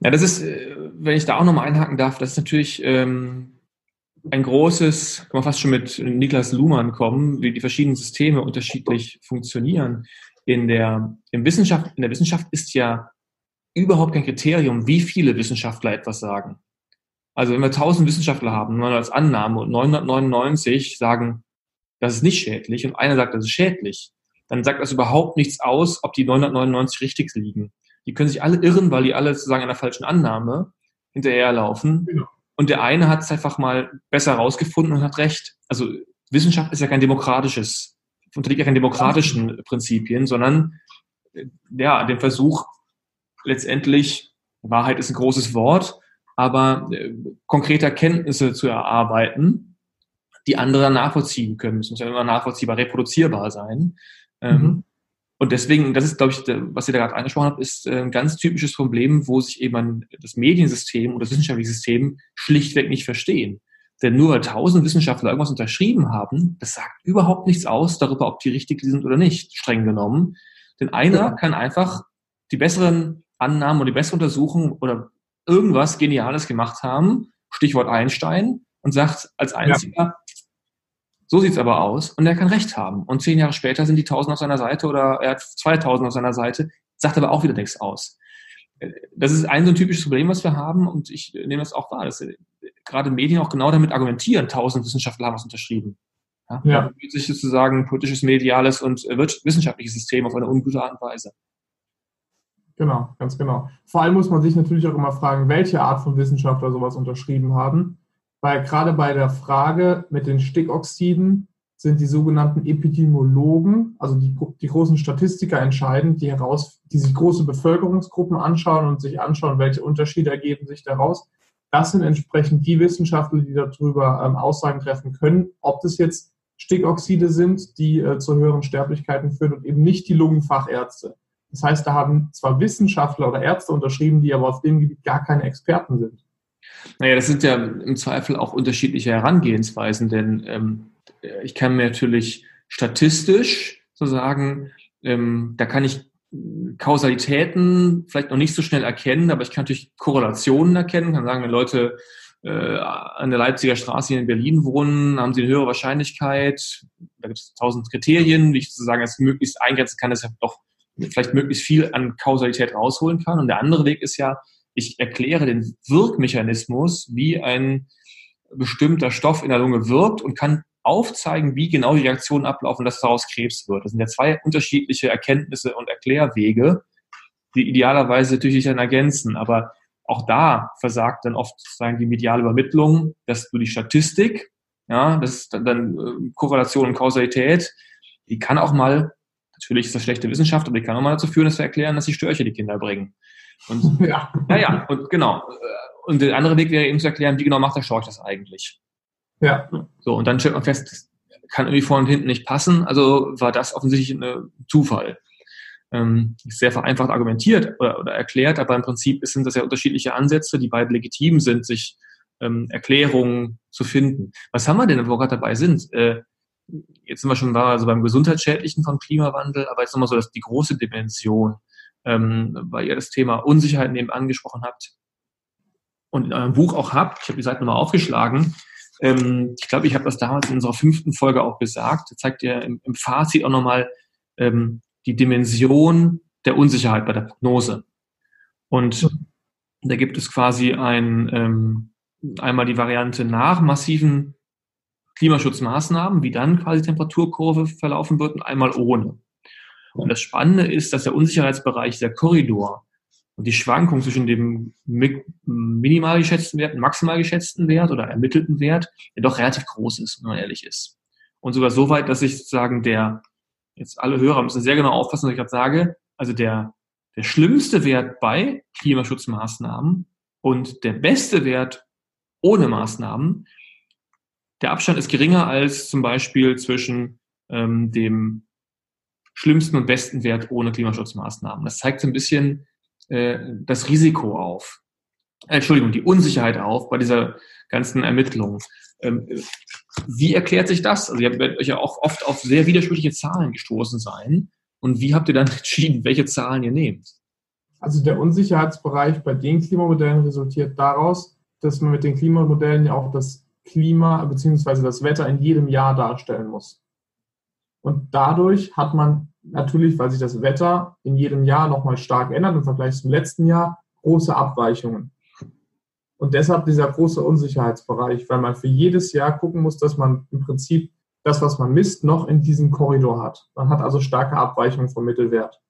Ja, das ist, äh, wenn ich da auch nochmal einhaken darf, das ist natürlich ähm, ein großes, kann man fast schon mit Niklas Luhmann kommen, wie die verschiedenen Systeme unterschiedlich funktionieren. In der, in Wissenschaft, in der Wissenschaft ist ja überhaupt kein Kriterium, wie viele Wissenschaftler etwas sagen. Also wenn wir 1000 Wissenschaftler haben, nur als Annahme und 999 sagen, das ist nicht schädlich und einer sagt, das ist schädlich, dann sagt das überhaupt nichts aus, ob die 999 richtig liegen. Die können sich alle irren, weil die alle sozusagen einer falschen Annahme hinterherlaufen. Genau. Und der eine hat es einfach mal besser rausgefunden und hat recht. Also Wissenschaft ist ja kein demokratisches, unterliegt ja keinen demokratischen Prinzipien, sondern ja, dem Versuch letztendlich, Wahrheit ist ein großes Wort, aber äh, konkrete Erkenntnisse zu erarbeiten, die andere nachvollziehen können. Es muss ja immer nachvollziehbar, reproduzierbar sein. Ähm, mhm. Und deswegen, das ist, glaube ich, was ihr da gerade angesprochen habt, ist äh, ein ganz typisches Problem, wo sich eben das Mediensystem und das wissenschaftliche System schlichtweg nicht verstehen. Denn nur weil tausend Wissenschaftler irgendwas unterschrieben haben, das sagt überhaupt nichts aus darüber, ob die richtig sind oder nicht, streng genommen. Denn einer ja. kann einfach die besseren Annahmen und die bessere Untersuchung oder irgendwas Geniales gemacht haben, Stichwort Einstein, und sagt als einziger, ja. So sieht's aber aus, und er kann recht haben. Und zehn Jahre später sind die tausend auf seiner Seite oder er hat 2000 auf seiner Seite, sagt aber auch wieder nichts aus. Das ist ein so ein typisches Problem, was wir haben, und ich nehme das auch wahr, dass gerade Medien auch genau damit argumentieren, tausend Wissenschaftler haben was unterschrieben. Ja, ja. sich sozusagen politisches, mediales und wissenschaftliches System auf eine ungute Art und Weise. Genau, ganz genau. Vor allem muss man sich natürlich auch immer fragen, welche Art von Wissenschaftler sowas unterschrieben haben. Weil gerade bei der Frage mit den Stickoxiden sind die sogenannten Epidemiologen, also die, die großen Statistiker entscheidend, die heraus, die sich große Bevölkerungsgruppen anschauen und sich anschauen, welche Unterschiede ergeben sich daraus. Das sind entsprechend die Wissenschaftler, die darüber ähm, Aussagen treffen können, ob das jetzt Stickoxide sind, die äh, zu höheren Sterblichkeiten führen und eben nicht die Lungenfachärzte. Das heißt, da haben zwar Wissenschaftler oder Ärzte unterschrieben, die aber auf dem Gebiet gar keine Experten sind. Naja, das sind ja im Zweifel auch unterschiedliche Herangehensweisen, denn ähm, ich kann mir natürlich statistisch so sagen, ähm, da kann ich Kausalitäten vielleicht noch nicht so schnell erkennen, aber ich kann natürlich Korrelationen erkennen, kann sagen, wenn Leute äh, an der Leipziger Straße hier in Berlin wohnen, haben sie eine höhere Wahrscheinlichkeit. Da gibt es tausend Kriterien, wie ich sozusagen als möglichst eingrenzen kann, dass ich doch vielleicht möglichst viel an Kausalität rausholen kann. Und der andere Weg ist ja, ich erkläre den Wirkmechanismus, wie ein bestimmter Stoff in der Lunge wirkt und kann aufzeigen, wie genau die Reaktionen ablaufen, dass daraus Krebs wird. Das sind ja zwei unterschiedliche Erkenntnisse und Erklärwege, die idealerweise natürlich sich dann ergänzen. Aber auch da versagt dann oft sozusagen die mediale Übermittlung, dass du die Statistik, ja, das ist dann, dann äh, Korrelation und Kausalität, die kann auch mal, natürlich ist das schlechte Wissenschaft, aber die kann auch mal dazu führen, dass wir erklären, dass die Störche die Kinder bringen. Und, <laughs> ja. ja, und genau. Und der andere Weg wäre eben zu erklären, wie genau macht der Storch das eigentlich? Ja. So, und dann stellt man fest, kann irgendwie vorne und hinten nicht passen, also war das offensichtlich ein Zufall. Ähm, sehr vereinfacht argumentiert oder, oder, erklärt, aber im Prinzip sind das ja unterschiedliche Ansätze, die beide legitim sind, sich ähm, Erklärungen zu finden. Was haben wir denn, wo wir gerade dabei sind? Äh, jetzt sind wir schon also beim Gesundheitsschädlichen von Klimawandel, aber jetzt nochmal so dass die große Dimension, ähm, weil ihr das Thema Unsicherheit eben angesprochen habt und in eurem Buch auch habt. Ich habe die Seite nochmal aufgeschlagen. Ähm, ich glaube, ich habe das damals in unserer fünften Folge auch gesagt. Da zeigt ihr im, im Fazit auch nochmal ähm, die Dimension der Unsicherheit bei der Prognose. Und da gibt es quasi ein, ähm, einmal die Variante nach massiven Klimaschutzmaßnahmen, wie dann quasi Temperaturkurve verlaufen wird, und einmal ohne. Und das Spannende ist, dass der Unsicherheitsbereich, der Korridor und die Schwankung zwischen dem minimal geschätzten Wert und maximal geschätzten Wert oder ermittelten Wert ja doch relativ groß ist, wenn man ehrlich ist. Und sogar so weit, dass ich sozusagen der, jetzt alle Hörer müssen sehr genau aufpassen, was ich gerade sage, also der, der schlimmste Wert bei Klimaschutzmaßnahmen und der beste Wert ohne Maßnahmen, der Abstand ist geringer als zum Beispiel zwischen ähm, dem schlimmsten und besten Wert ohne Klimaschutzmaßnahmen. Das zeigt so ein bisschen, äh, das Risiko auf. Äh, Entschuldigung, die Unsicherheit auf bei dieser ganzen Ermittlung. Ähm, wie erklärt sich das? Also ihr werdet euch ja auch oft auf sehr widersprüchliche Zahlen gestoßen sein. Und wie habt ihr dann <laughs> entschieden, welche Zahlen ihr nehmt? Also der Unsicherheitsbereich bei den Klimamodellen resultiert daraus, dass man mit den Klimamodellen ja auch das Klima bzw. das Wetter in jedem Jahr darstellen muss. Und dadurch hat man natürlich, weil sich das Wetter in jedem Jahr nochmal stark ändert im Vergleich zum letzten Jahr, große Abweichungen. Und deshalb dieser große Unsicherheitsbereich, weil man für jedes Jahr gucken muss, dass man im Prinzip das, was man misst, noch in diesem Korridor hat. Man hat also starke Abweichungen vom Mittelwert.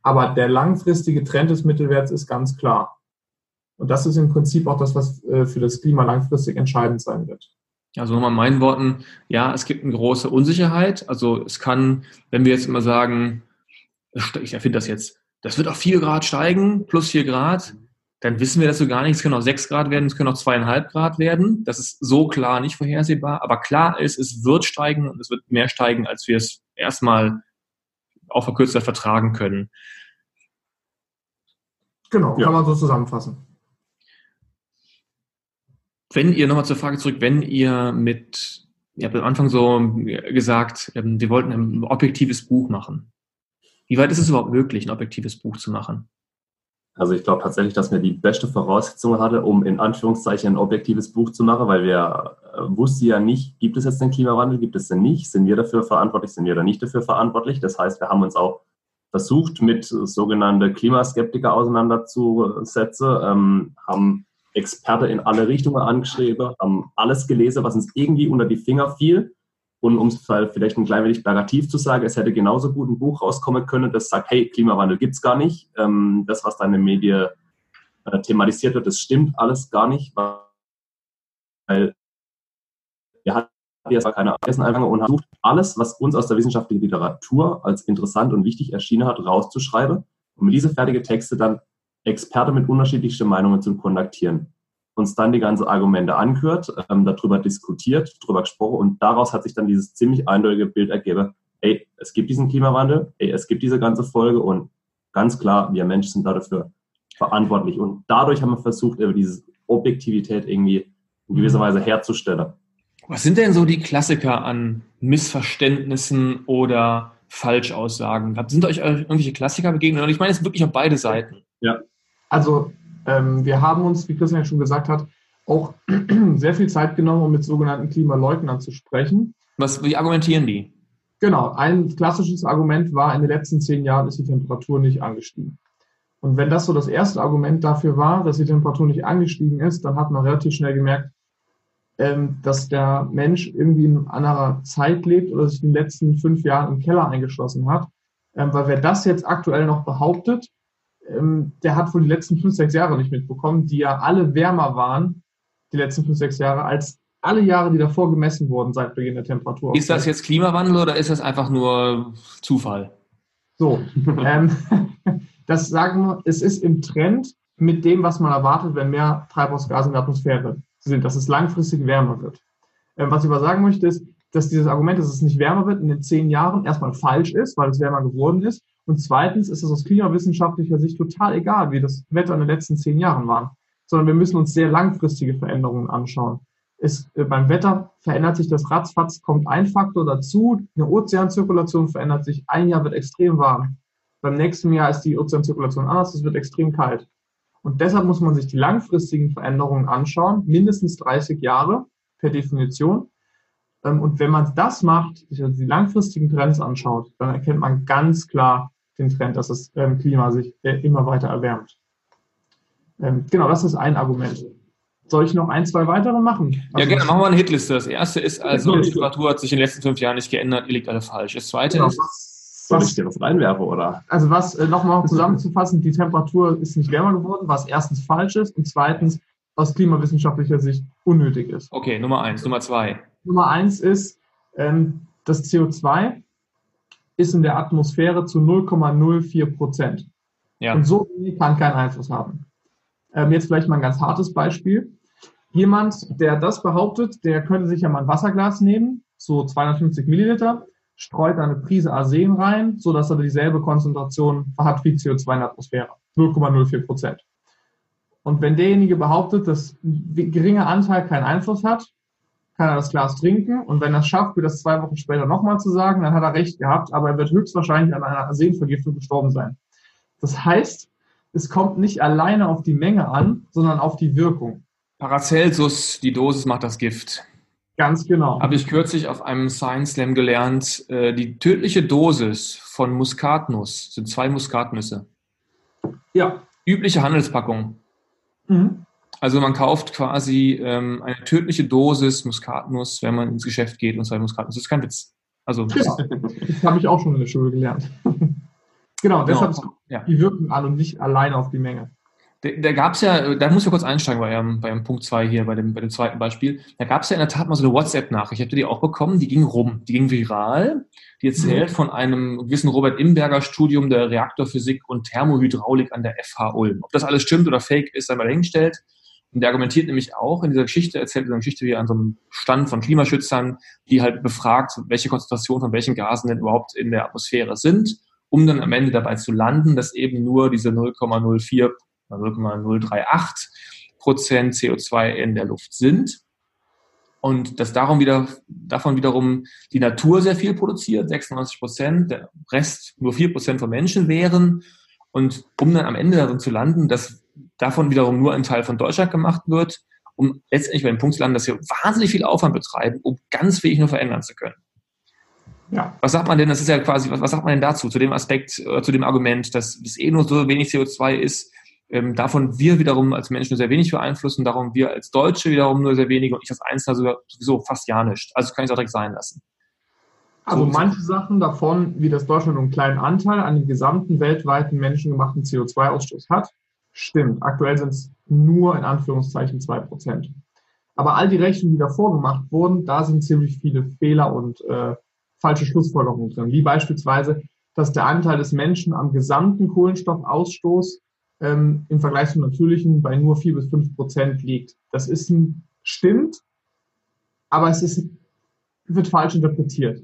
Aber der langfristige Trend des Mittelwerts ist ganz klar. Und das ist im Prinzip auch das, was äh, für das Klima langfristig entscheidend sein wird. Also nochmal in meinen Worten, ja, es gibt eine große Unsicherheit. Also es kann, wenn wir jetzt immer sagen, ich erfinde das jetzt, das wird auf vier Grad steigen, plus vier Grad, dann wissen wir das so gar nicht. Es können auch sechs Grad werden, es können auch zweieinhalb Grad werden. Das ist so klar nicht vorhersehbar. Aber klar ist, es wird steigen und es wird mehr steigen, als wir es erstmal auch verkürzter vertragen können. Genau, kann ja. man so zusammenfassen wenn ihr nochmal zur Frage zurück, wenn ihr mit, ihr habt am Anfang so gesagt, ähm, wir wollten ein objektives Buch machen. Wie weit ist es überhaupt möglich, ein objektives Buch zu machen? Also ich glaube tatsächlich, dass wir die beste Voraussetzung hatte, um in Anführungszeichen ein objektives Buch zu machen, weil wir äh, wussten ja nicht, gibt es jetzt den Klimawandel, gibt es den nicht, sind wir dafür verantwortlich, sind wir da nicht dafür verantwortlich. Das heißt, wir haben uns auch versucht, mit sogenannten Klimaskeptiker auseinanderzusetzen, ähm, haben Experte in alle Richtungen angeschrieben, haben alles gelesen, was uns irgendwie unter die Finger fiel. Und um es vielleicht ein klein wenig plakativ zu sagen, es hätte genauso gut ein Buch rauskommen können, das sagt, hey, Klimawandel gibt es gar nicht. Ähm, das, was da in den Medien äh, thematisiert wird, das stimmt alles gar nicht, weil wir hatten jetzt keine Essen anfangen und versucht, alles, was uns aus der wissenschaftlichen Literatur als interessant und wichtig erschienen hat, rauszuschreiben, um diese fertige Texte dann Experte mit unterschiedlichsten Meinungen zu kontaktieren. Uns dann die ganzen Argumente angehört, ähm, darüber diskutiert, darüber gesprochen und daraus hat sich dann dieses ziemlich eindeutige Bild ergeben, ey, es gibt diesen Klimawandel, ey, es gibt diese ganze Folge und ganz klar, wir Menschen sind dafür verantwortlich. Und dadurch haben wir versucht, diese Objektivität irgendwie in gewisser mhm. Weise herzustellen. Was sind denn so die Klassiker an Missverständnissen oder Falschaussagen? Sind euch irgendwelche Klassiker begegnet? Und ich meine es wirklich auf beide Seiten. Ja. Also ähm, wir haben uns, wie Christian schon gesagt hat, auch <clears throat> sehr viel Zeit genommen, um mit sogenannten Klimaleugnern zu sprechen. Was, wie argumentieren die? Genau, ein klassisches Argument war, in den letzten zehn Jahren ist die Temperatur nicht angestiegen. Und wenn das so das erste Argument dafür war, dass die Temperatur nicht angestiegen ist, dann hat man relativ schnell gemerkt, ähm, dass der Mensch irgendwie in einer anderen Zeit lebt oder sich in den letzten fünf Jahren im Keller eingeschlossen hat. Ähm, weil wer das jetzt aktuell noch behauptet, ähm, der hat wohl die letzten fünf, sechs Jahre nicht mitbekommen, die ja alle wärmer waren, die letzten fünf, sechs Jahre, als alle Jahre, die davor gemessen wurden seit Beginn der Temperatur. Ist das jetzt Klimawandel oder ist das einfach nur Zufall? So, ähm, <laughs> das sagen wir, es ist im Trend mit dem, was man erwartet, wenn mehr Treibhausgase in der Atmosphäre sind, dass es langfristig wärmer wird. Ähm, was ich aber sagen möchte, ist, dass dieses Argument, dass es nicht wärmer wird in den zehn Jahren, erstmal falsch ist, weil es wärmer geworden ist. Und zweitens ist es aus klimawissenschaftlicher Sicht total egal, wie das Wetter in den letzten zehn Jahren war, sondern wir müssen uns sehr langfristige Veränderungen anschauen ist, äh, beim Wetter verändert sich das ratzfatz, kommt ein Faktor dazu, eine Ozeanzirkulation verändert sich, ein Jahr wird extrem warm. Beim nächsten Jahr ist die Ozeanzirkulation anders, es wird extrem kalt. Und deshalb muss man sich die langfristigen Veränderungen anschauen, mindestens 30 Jahre per Definition. Ähm, und wenn man das macht, sich also die langfristigen Trends anschaut, dann erkennt man ganz klar den Trend, dass das ähm, Klima sich äh, immer weiter erwärmt. Ähm, genau, das ist ein Argument. Soll ich noch ein, zwei weitere machen? Also ja, gerne. Machen wir eine Hitliste. Das erste ist also, die Temperatur hat sich in den letzten fünf Jahren nicht geändert, ihr liegt alle falsch. Das zweite genau. ist. Soll ich dir das reinwerfen, oder? Also was, äh, nochmal zusammenzufassen, die Temperatur ist nicht wärmer geworden, was erstens falsch ist und zweitens aus klimawissenschaftlicher Sicht unnötig ist. Okay, Nummer eins. Nummer zwei. Nummer eins ist, ähm, das CO2 ist in der Atmosphäre zu 0,04 Prozent. Ja. Und so kann keinen Einfluss haben. Ähm, jetzt vielleicht mal ein ganz hartes Beispiel. Jemand, der das behauptet, der könnte sich ja mal ein Wasserglas nehmen, so 250 Milliliter, streut eine Prise Arsen rein, so dass er dieselbe Konzentration hat wie CO2 in der Atmosphäre. 0,04 Prozent. Und wenn derjenige behauptet, dass ein geringer Anteil keinen Einfluss hat, kann er das Glas trinken. Und wenn er es schafft, wird das zwei Wochen später nochmal zu sagen, dann hat er recht gehabt, aber er wird höchstwahrscheinlich an einer Arsenvergiftung gestorben sein. Das heißt, es kommt nicht alleine auf die Menge an, sondern auf die Wirkung. Paracelsus, die Dosis macht das Gift. Ganz genau. Habe ich kürzlich auf einem Science Slam gelernt, äh, die tödliche Dosis von Muskatnuss sind zwei Muskatnüsse. Ja. Übliche Handelspackung. Mhm. Also man kauft quasi ähm, eine tödliche Dosis Muskatnuss, wenn man ins Geschäft geht und zwei Muskatnuss. Das ist kein Witz. Also, ja, das habe ich auch schon in der Schule gelernt. <laughs> genau, deshalb genau. Ja. die wirken an und nicht alleine auf die Menge. Da, da gab es ja, da muss ich kurz einsteigen bei, ähm, beim Punkt 2 hier, bei dem, bei dem zweiten Beispiel. Da gab es ja in der Tat mal so eine WhatsApp-Nachricht. Habt ihr die auch bekommen? Die ging rum, die ging viral. Die erzählt mhm. von einem gewissen Robert Imberger Studium der Reaktorphysik und Thermohydraulik an der FH Ulm. Ob das alles stimmt oder fake ist, einmal dahingestellt. Und der argumentiert nämlich auch in dieser Geschichte, erzählt in einer Geschichte wie an so einem Stand von Klimaschützern, die halt befragt, welche Konzentration von welchen Gasen denn überhaupt in der Atmosphäre sind, um dann am Ende dabei zu landen, dass eben nur diese 0,04 0,038 Prozent CO2 in der Luft sind. Und dass darum wieder, davon wiederum die Natur sehr viel produziert, 96 Prozent, der Rest nur 4 Prozent von Menschen wären. Und um dann am Ende darin zu landen, dass davon wiederum nur ein Teil von Deutschland gemacht wird, um letztendlich bei dem Punkt zu landen, dass wir wahnsinnig viel Aufwand betreiben, um ganz wenig nur verändern zu können. Ja. Was sagt man denn, das ist ja quasi, was, was sagt man denn dazu, zu dem Aspekt, oder zu dem Argument, dass es eh nur so wenig CO2 ist, ähm, davon wir wiederum als Menschen nur sehr wenig beeinflussen, darum wir als Deutsche wiederum nur sehr wenig und ich als Einzelner sogar sowieso fast ja nicht. Also kann ich es auch direkt sein lassen. Also so, manche Sachen davon, wie das Deutschland einen kleinen Anteil an dem gesamten weltweiten menschengemachten CO2-Ausstoß hat, stimmt. Aktuell sind es nur in Anführungszeichen zwei Prozent. Aber all die Rechnungen, die davor gemacht wurden, da sind ziemlich viele Fehler und äh, falsche Schlussfolgerungen drin. Wie beispielsweise, dass der Anteil des Menschen am gesamten Kohlenstoffausstoß ähm, im Vergleich zum natürlichen bei nur vier bis fünf Prozent liegt. Das ist ein, stimmt, aber es ist, wird falsch interpretiert,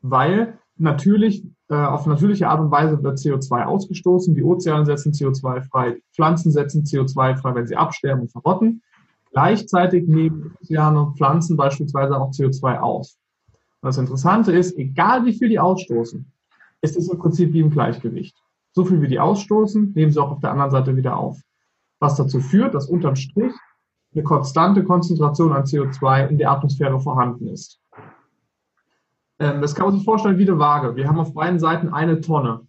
weil natürlich auf natürliche Art und Weise wird CO2 ausgestoßen. Die Ozeane setzen CO2 frei, Pflanzen setzen CO2 frei, wenn sie absterben und verrotten. Gleichzeitig nehmen Ozeane und Pflanzen beispielsweise auch CO2 aus. Und das Interessante ist, egal wie viel die ausstoßen, ist es im Prinzip wie im Gleichgewicht. So viel wie die ausstoßen, nehmen sie auch auf der anderen Seite wieder auf. Was dazu führt, dass unterm Strich eine konstante Konzentration an CO2 in der Atmosphäre vorhanden ist. Ähm, das kann man sich vorstellen wie eine Waage. Wir haben auf beiden Seiten eine Tonne.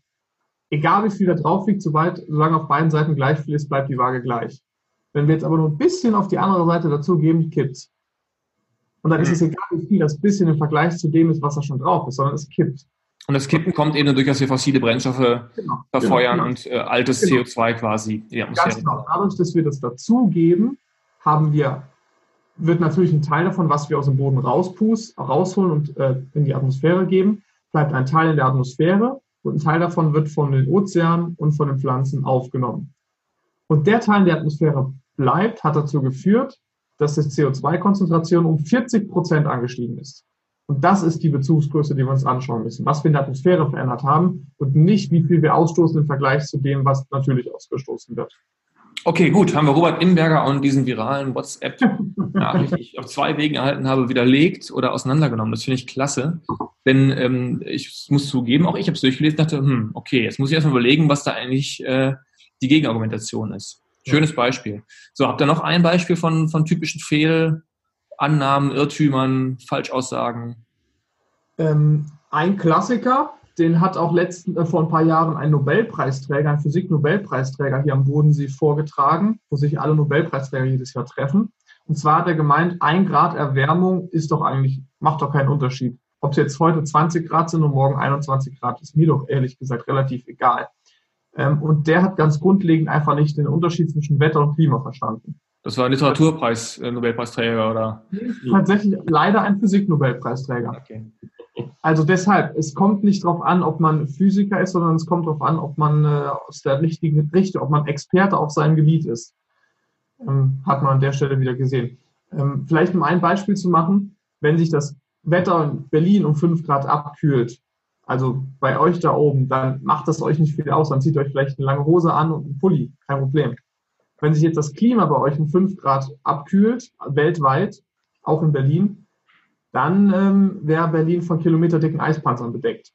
Egal wie viel da drauf liegt, solange auf beiden Seiten gleich viel ist, bleibt die Waage gleich. Wenn wir jetzt aber nur ein bisschen auf die andere Seite dazugeben, kippt Und dann ist es egal, wie viel das bisschen im Vergleich zu dem ist, was da schon drauf ist, sondern es kippt. Und das Kippen kommt eben dadurch, dass wir fossile Brennstoffe genau, verfeuern genau. und äh, altes genau. CO2 quasi in die Atmosphäre. Ganz genau. Dadurch, dass wir das dazugeben, haben wir, wird natürlich ein Teil davon, was wir aus dem Boden rauspust, rausholen und äh, in die Atmosphäre geben, bleibt ein Teil in der Atmosphäre und ein Teil davon wird von den Ozeanen und von den Pflanzen aufgenommen. Und der Teil in der Atmosphäre bleibt, hat dazu geführt, dass die CO2-Konzentration um 40 Prozent angestiegen ist. Und das ist die Bezugsgröße, die wir uns anschauen müssen. Was wir in der Atmosphäre verändert haben und nicht, wie viel wir ausstoßen im Vergleich zu dem, was natürlich ausgestoßen wird. Okay, gut, haben wir Robert Imberger und diesen viralen WhatsApp-Nachricht, <laughs> die ich auf zwei Wegen erhalten habe, widerlegt oder auseinandergenommen. Das finde ich klasse. Denn ähm, ich muss zugeben, auch ich habe es durchgelesen dachte, hm, okay, jetzt muss ich erstmal überlegen, was da eigentlich äh, die Gegenargumentation ist. Schönes Beispiel. So, habt ihr noch ein Beispiel von, von typischen Fehlannahmen, Irrtümern, Falschaussagen? Ähm, ein Klassiker, den hat auch letzten, äh, vor ein paar Jahren ein Nobelpreisträger, ein Physik-Nobelpreisträger hier am Bodensee vorgetragen, wo sich alle Nobelpreisträger jedes Jahr treffen. Und zwar hat er gemeint, ein Grad Erwärmung ist doch eigentlich, macht doch keinen Unterschied. Ob es jetzt heute 20 Grad sind und morgen 21 Grad, ist mir doch ehrlich gesagt relativ egal. Ähm, und der hat ganz grundlegend einfach nicht den Unterschied zwischen Wetter und Klima verstanden. Das war ein Literaturpreis, äh, Nobelpreisträger, oder? Tatsächlich leider ein Physik-Nobelpreisträger. Okay. Also deshalb, es kommt nicht darauf an, ob man Physiker ist, sondern es kommt darauf an, ob man äh, aus der richtigen Richtung, ob man Experte auf seinem Gebiet ist. Ähm, hat man an der Stelle wieder gesehen. Ähm, vielleicht um ein Beispiel zu machen, wenn sich das Wetter in Berlin um fünf Grad abkühlt, also bei euch da oben, dann macht das euch nicht viel aus. Dann zieht euch vielleicht eine lange Hose an und einen Pulli, kein Problem. Wenn sich jetzt das Klima bei euch um fünf Grad abkühlt, weltweit, auch in Berlin, dann ähm, wäre Berlin von kilometerdicken Eispanzern bedeckt.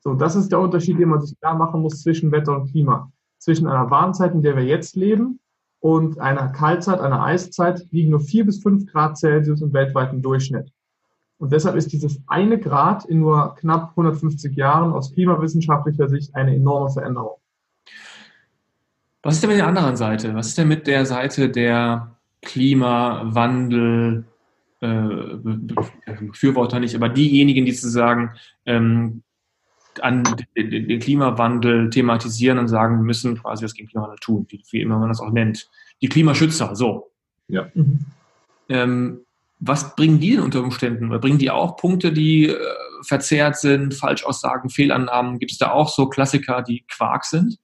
So, das ist der Unterschied, den man sich klar machen muss zwischen Wetter und Klima. Zwischen einer Warmzeit, in der wir jetzt leben, und einer Kaltzeit, einer Eiszeit liegen nur vier bis fünf Grad Celsius im weltweiten Durchschnitt. Und deshalb ist dieses eine Grad in nur knapp 150 Jahren aus klimawissenschaftlicher Sicht eine enorme Veränderung. Was ist denn mit der anderen Seite? Was ist denn mit der Seite der Klimawandel, Befürworter nicht, aber diejenigen, die sozusagen ähm, an den, Klimawandel thematisieren und sagen, wir müssen quasi was gegen Klimawandel tun, wie, wie immer man das auch nennt. Die Klimaschützer, so. Ja. Mhm. Ähm, was bringen die denn unter Umständen? Oder bringen die auch Punkte, die äh, verzerrt sind, Falschaussagen, Fehlannahmen? Gibt es da auch so Klassiker, die Quark sind?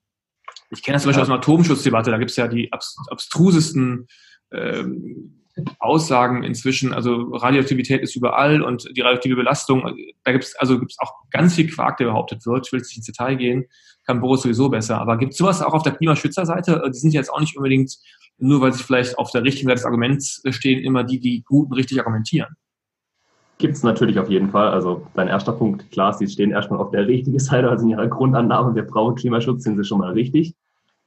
Ich kenne das zum Beispiel aus einer Atomschutzdebatte, da gibt es ja die abstrusesten ähm, Aussagen inzwischen, also Radioaktivität ist überall und die radioaktive Belastung, da gibt es also gibt's auch ganz viel Quark, der behauptet wird. Ich will jetzt nicht ins Detail gehen, kann Boris sowieso besser. Aber gibt es sowas auch auf der Klimaschützerseite? Die sind jetzt auch nicht unbedingt, nur weil sie vielleicht auf der richtigen Seite des Arguments stehen, immer die, die gut und richtig argumentieren. Gibt es natürlich auf jeden Fall. Also dein erster Punkt, klar, sie stehen erstmal auf der richtigen Seite, also in ihrer Grundannahme, wir brauchen Klimaschutz, sind sie schon mal richtig.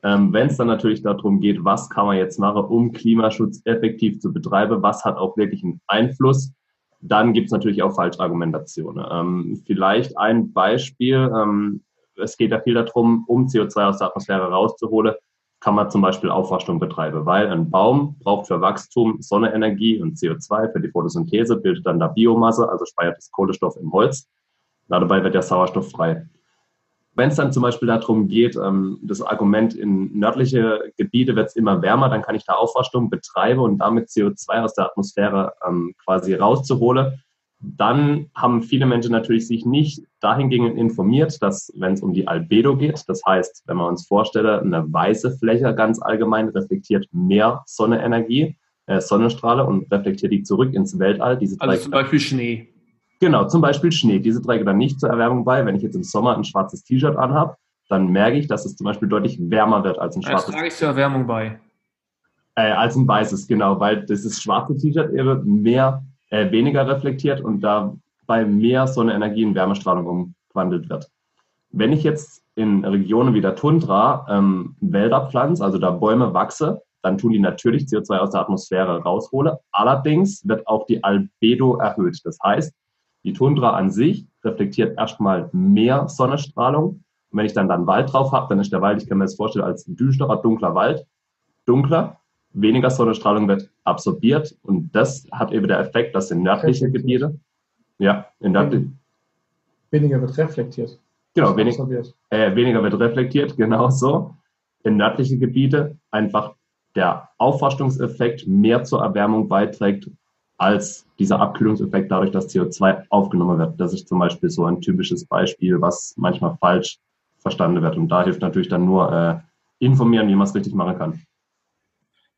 Ähm, Wenn es dann natürlich darum geht, was kann man jetzt machen, um Klimaschutz effektiv zu betreiben, was hat auch wirklich einen Einfluss, dann gibt es natürlich auch Falschargumentationen. Ähm, vielleicht ein Beispiel, ähm, es geht ja viel darum, um CO2 aus der Atmosphäre rauszuholen, kann man zum Beispiel Aufforschung betreiben, weil ein Baum braucht für Wachstum Sonnenenergie und CO2 für die Photosynthese, bildet dann da Biomasse, also speichert das Kohlenstoff im Holz. Dabei wird der Sauerstoff frei. Wenn es dann zum Beispiel darum geht, ähm, das Argument in nördliche Gebiete wird es immer wärmer, dann kann ich da Aufforschung betreiben und damit CO2 aus der Atmosphäre ähm, quasi rauszuholen. Dann haben viele Menschen natürlich sich nicht dahingehend informiert, dass wenn es um die Albedo geht, das heißt, wenn man uns vorstelle, eine weiße Fläche ganz allgemein reflektiert mehr Sonnenenergie, äh, Sonnenstrahle und reflektiert die zurück ins Weltall. Diese also zum Beispiel Schnee. Genau, zum Beispiel Schnee. Diese trägt dann nicht zur Erwärmung bei. Wenn ich jetzt im Sommer ein schwarzes T-Shirt anhabe, dann merke ich, dass es zum Beispiel deutlich wärmer wird als ein schwarzes. Das trage ich zur Erwärmung bei. Äh, als ein weißes, genau, weil das schwarze T-Shirt eben mehr, äh, weniger reflektiert und dabei mehr Sonnenenergie in Wärmestrahlung umgewandelt wird. Wenn ich jetzt in Regionen wie der Tundra ähm, Wälder pflanze, also da Bäume wachse, dann tun die natürlich CO2 aus der Atmosphäre raushole. Allerdings wird auch die Albedo erhöht. Das heißt, die Tundra an sich reflektiert erstmal mehr Sonnenstrahlung. Und wenn ich dann dann Wald drauf habe, dann ist der Wald, ich kann mir das vorstellen, als düsterer, dunkler Wald, dunkler, weniger Sonnenstrahlung wird absorbiert und das hat eben der Effekt, dass in nördliche Gebiete, ja, in nördliche, weniger wird reflektiert. Genau, wenig, äh, weniger wird reflektiert, <laughs> genau so. In nördliche Gebiete einfach der Aufforstungseffekt mehr zur Erwärmung beiträgt als dieser Abkühlungseffekt dadurch, dass CO2 aufgenommen wird. Das ist zum Beispiel so ein typisches Beispiel, was manchmal falsch verstanden wird. Und da hilft natürlich dann nur äh, informieren, wie man es richtig machen kann.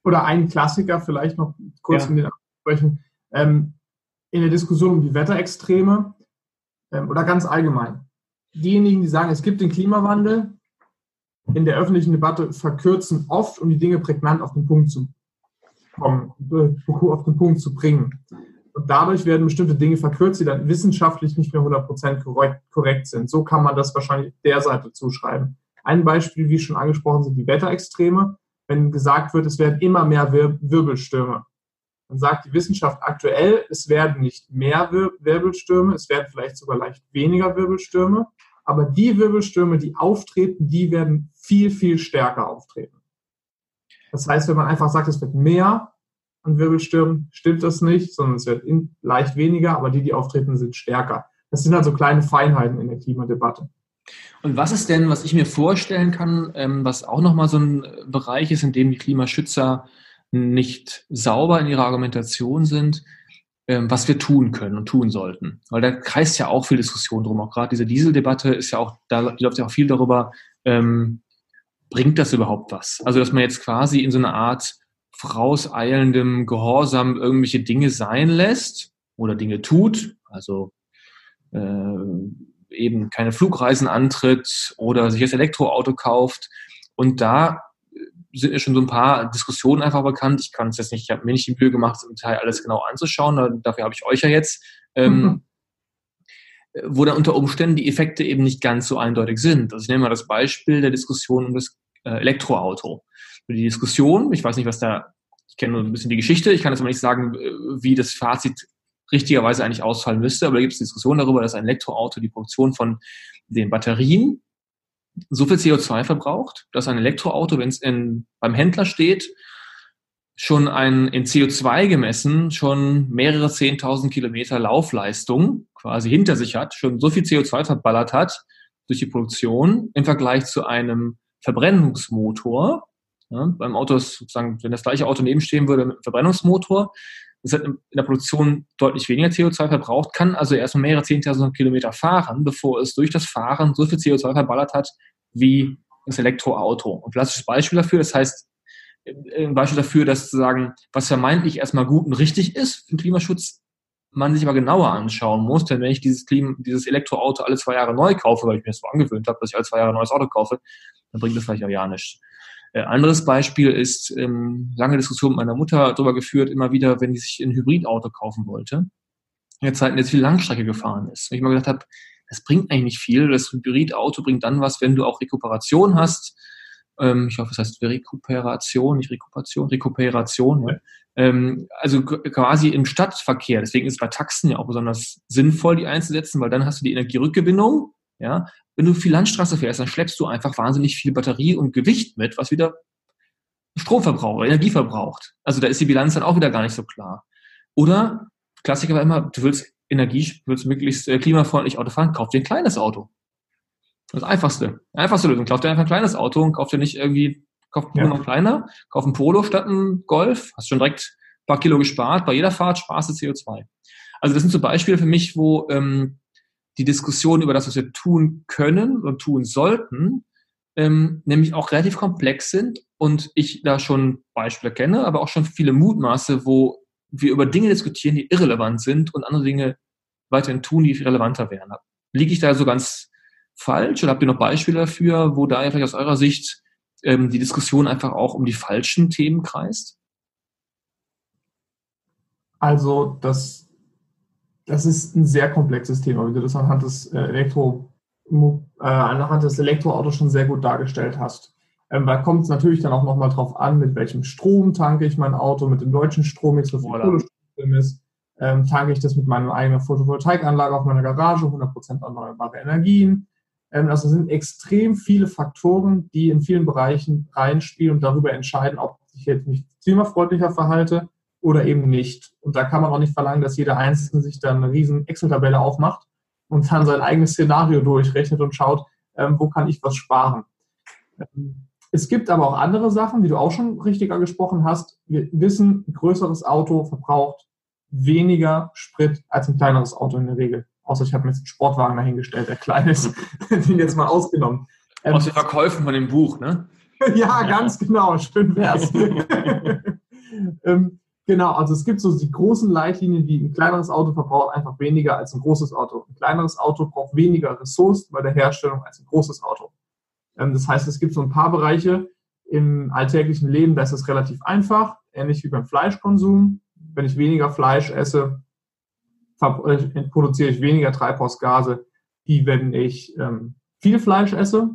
Oder ein Klassiker vielleicht noch kurz ja. in den Ansprechen. Ähm, in der Diskussion um die Wetterextreme ähm, oder ganz allgemein. Diejenigen, die sagen, es gibt den Klimawandel, in der öffentlichen Debatte verkürzen oft, um die Dinge prägnant auf den Punkt zu kommen, auf den Punkt zu bringen. Und dadurch werden bestimmte Dinge verkürzt, die dann wissenschaftlich nicht mehr 100% korrekt, sind. So kann man das wahrscheinlich der Seite zuschreiben. Ein Beispiel, wie schon angesprochen, sind die Wetterextreme. Wenn gesagt wird, es werden immer mehr Wir Wirbelstürme. Dann sagt die Wissenschaft aktuell, es werden nicht mehr Wir Wirbelstürme, es werden vielleicht sogar leicht weniger Wirbelstürme. Aber die Wirbelstürme, die auftreten, die werden viel, viel stärker auftreten. Das heißt, wenn man einfach sagt, es wird mehr an Wirbelstürmen, stimmt das nicht, sondern es wird leicht weniger, aber die, die auftreten, sind stärker. Das sind also kleine Feinheiten in der Klimadebatte. Und was ist denn, was ich mir vorstellen kann, ähm, was auch nochmal so ein Bereich ist, in dem die Klimaschützer nicht sauber in ihrer Argumentation sind, ähm, was wir tun können und tun sollten. Weil da kreist ja auch viel Diskussion drum. Auch gerade diese Dieseldebatte ist ja auch, da läuft ja auch viel darüber, ähm, bringt das überhaupt was? Also, dass man jetzt quasi in so einer Art vorauseilendem Gehorsam irgendwelche Dinge sein lässt oder Dinge tut, also äh, eben keine Flugreisen antritt oder sich das Elektroauto kauft. Und da sind mir schon so ein paar Diskussionen einfach bekannt. Ich kann es jetzt nicht, ich habe mir nicht die Mühe gemacht, im Detail alles genau anzuschauen. Dafür habe ich euch ja jetzt. Ähm, mhm wo dann unter Umständen die Effekte eben nicht ganz so eindeutig sind. Also ich nehme mal das Beispiel der Diskussion um das äh, Elektroauto. Die Diskussion, ich weiß nicht, was da, ich kenne nur ein bisschen die Geschichte, ich kann jetzt aber nicht sagen, äh, wie das Fazit richtigerweise eigentlich ausfallen müsste, aber da gibt es Diskussionen darüber, dass ein Elektroauto die Produktion von den Batterien so viel CO2 verbraucht, dass ein Elektroauto, wenn es beim Händler steht, schon ein in CO2 gemessen schon mehrere 10.000 Kilometer Laufleistung quasi hinter sich hat, schon so viel CO2 verballert hat durch die Produktion im Vergleich zu einem Verbrennungsmotor. Ja, beim Auto ist sozusagen, wenn das gleiche Auto nebenstehen würde mit einem Verbrennungsmotor, das hat in der Produktion deutlich weniger CO2 verbraucht, kann also erstmal mehrere 10.000 Kilometer fahren, bevor es durch das Fahren so viel CO2 verballert hat wie das Elektroauto. Ein klassisches Beispiel dafür, das heißt, ein Beispiel dafür, dass zu sagen, was vermeintlich erstmal gut und richtig ist für den Klimaschutz, man sich aber genauer anschauen muss. Denn wenn ich dieses, Klima, dieses Elektroauto alle zwei Jahre neu kaufe, weil ich mir das so angewöhnt habe, dass ich alle zwei Jahre ein neues Auto kaufe, dann bringt das vielleicht auch ja nichts. Äh, anderes Beispiel ist, ähm, lange Diskussion mit meiner Mutter darüber geführt, immer wieder, wenn die sich ein Hybridauto kaufen wollte, in der Zeit, in der viel Langstrecke gefahren ist. Und ich mal gedacht habe, das bringt eigentlich nicht viel. Das Hybridauto bringt dann was, wenn du auch Rekuperation hast, ähm, ich hoffe, es heißt Rekuperation, nicht Rekuperation, Rekuperation. Ja. Ähm, also quasi im Stadtverkehr. Deswegen ist bei Taxen ja auch besonders sinnvoll, die einzusetzen, weil dann hast du die Energierückgewinnung. Ja, wenn du viel Landstraße fährst, dann schleppst du einfach wahnsinnig viel Batterie und Gewicht mit, was wieder Strom verbraucht, Energie verbraucht. Also da ist die Bilanz dann auch wieder gar nicht so klar. Oder Klassiker war immer, du willst Energie, du willst möglichst äh, klimafreundlich Auto fahren, kauf dir ein kleines Auto. Das einfachste. Einfachste Lösung. Kauft dir einfach ein kleines Auto und kauft dir nicht irgendwie, nur noch kleiner, kauft ein Polo statt ein Golf, hast schon direkt ein paar Kilo gespart, bei jeder Fahrt sparst du CO2. Also das sind so Beispiele für mich, wo ähm, die Diskussion über das, was wir tun können und tun sollten, ähm, nämlich auch relativ komplex sind und ich da schon Beispiele kenne, aber auch schon viele Mutmaße, wo wir über Dinge diskutieren, die irrelevant sind und andere Dinge weiterhin tun, die relevanter wären. Liege ich da so ganz falsch oder habt ihr noch Beispiele dafür, wo da vielleicht aus eurer Sicht ähm, die Diskussion einfach auch um die falschen Themen kreist? Also das, das ist ein sehr komplexes Thema, wie du das anhand des äh, Elektro äh, anhand des Elektroautos schon sehr gut dargestellt hast. Ähm, da kommt es natürlich dann auch nochmal drauf an, mit welchem Strom tanke ich mein Auto, mit dem deutschen Strom, so viel Kohlestrom ist. Ähm, tanke ich das mit meiner eigenen Photovoltaikanlage auf meiner Garage, 100% erneuerbare Energien. Ähm, also sind extrem viele Faktoren, die in vielen Bereichen reinspielen und darüber entscheiden, ob ich jetzt mich klimafreundlicher verhalte oder eben nicht. Und da kann man auch nicht verlangen, dass jeder Einzelne sich dann eine riesen Excel-Tabelle aufmacht und dann sein eigenes Szenario durchrechnet und schaut, ähm, wo kann ich was sparen. Ähm, es gibt aber auch andere Sachen, wie du auch schon richtig angesprochen hast. Wir wissen, ein größeres Auto verbraucht weniger Sprit als ein kleineres Auto in der Regel. Außer ich habe mir jetzt einen Sportwagen dahingestellt, der klein ist, <laughs> den jetzt mal ausgenommen. Ähm, Aus den Verkäufen von dem Buch, ne? <laughs> ja, ganz genau. Schön wär's. <laughs> ähm, Genau, also es gibt so die großen Leitlinien, wie ein kleineres Auto verbraucht einfach weniger als ein großes Auto. Ein kleineres Auto braucht weniger Ressourcen bei der Herstellung als ein großes Auto. Ähm, das heißt, es gibt so ein paar Bereiche im alltäglichen Leben, da ist es relativ einfach, ähnlich wie beim Fleischkonsum. Wenn ich weniger Fleisch esse, produziere ich weniger Treibhausgase, wie wenn ich ähm, viel Fleisch esse.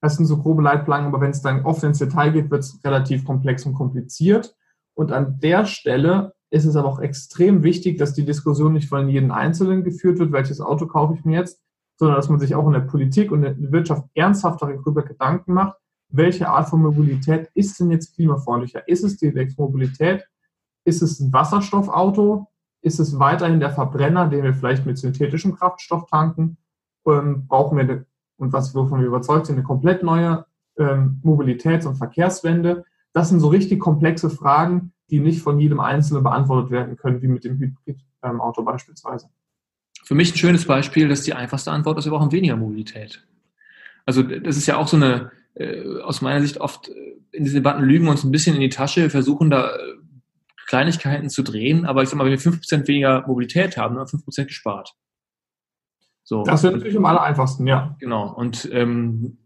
Das sind so grobe Leitplanken, aber wenn es dann oft ins Detail geht, wird es relativ komplex und kompliziert. Und an der Stelle ist es aber auch extrem wichtig, dass die Diskussion nicht von jedem Einzelnen geführt wird, welches Auto kaufe ich mir jetzt, sondern dass man sich auch in der Politik und in der Wirtschaft ernsthaft darüber Gedanken macht, welche Art von Mobilität ist denn jetzt klimafreundlicher? Ist es die Elektromobilität? Ist es ein Wasserstoffauto? Ist es weiterhin der Verbrenner, den wir vielleicht mit synthetischem Kraftstoff tanken? Ähm, brauchen wir, eine, und was wovon wir überzeugt sind, eine komplett neue ähm, Mobilitäts- und Verkehrswende? Das sind so richtig komplexe Fragen, die nicht von jedem Einzelnen beantwortet werden können, wie mit dem Hybrid-Auto beispielsweise. Für mich ein schönes Beispiel, dass die einfachste Antwort ist, wir brauchen weniger Mobilität. Also das ist ja auch so eine, äh, aus meiner Sicht oft äh, in diesen Debatten lügen wir uns ein bisschen in die Tasche, versuchen da äh, Kleinigkeiten zu drehen, aber ich sag mal, wenn wir 5% weniger Mobilität haben, dann haben wir 5% gespart. So. Das wäre natürlich am aller einfachsten, ja. Genau. Und ähm,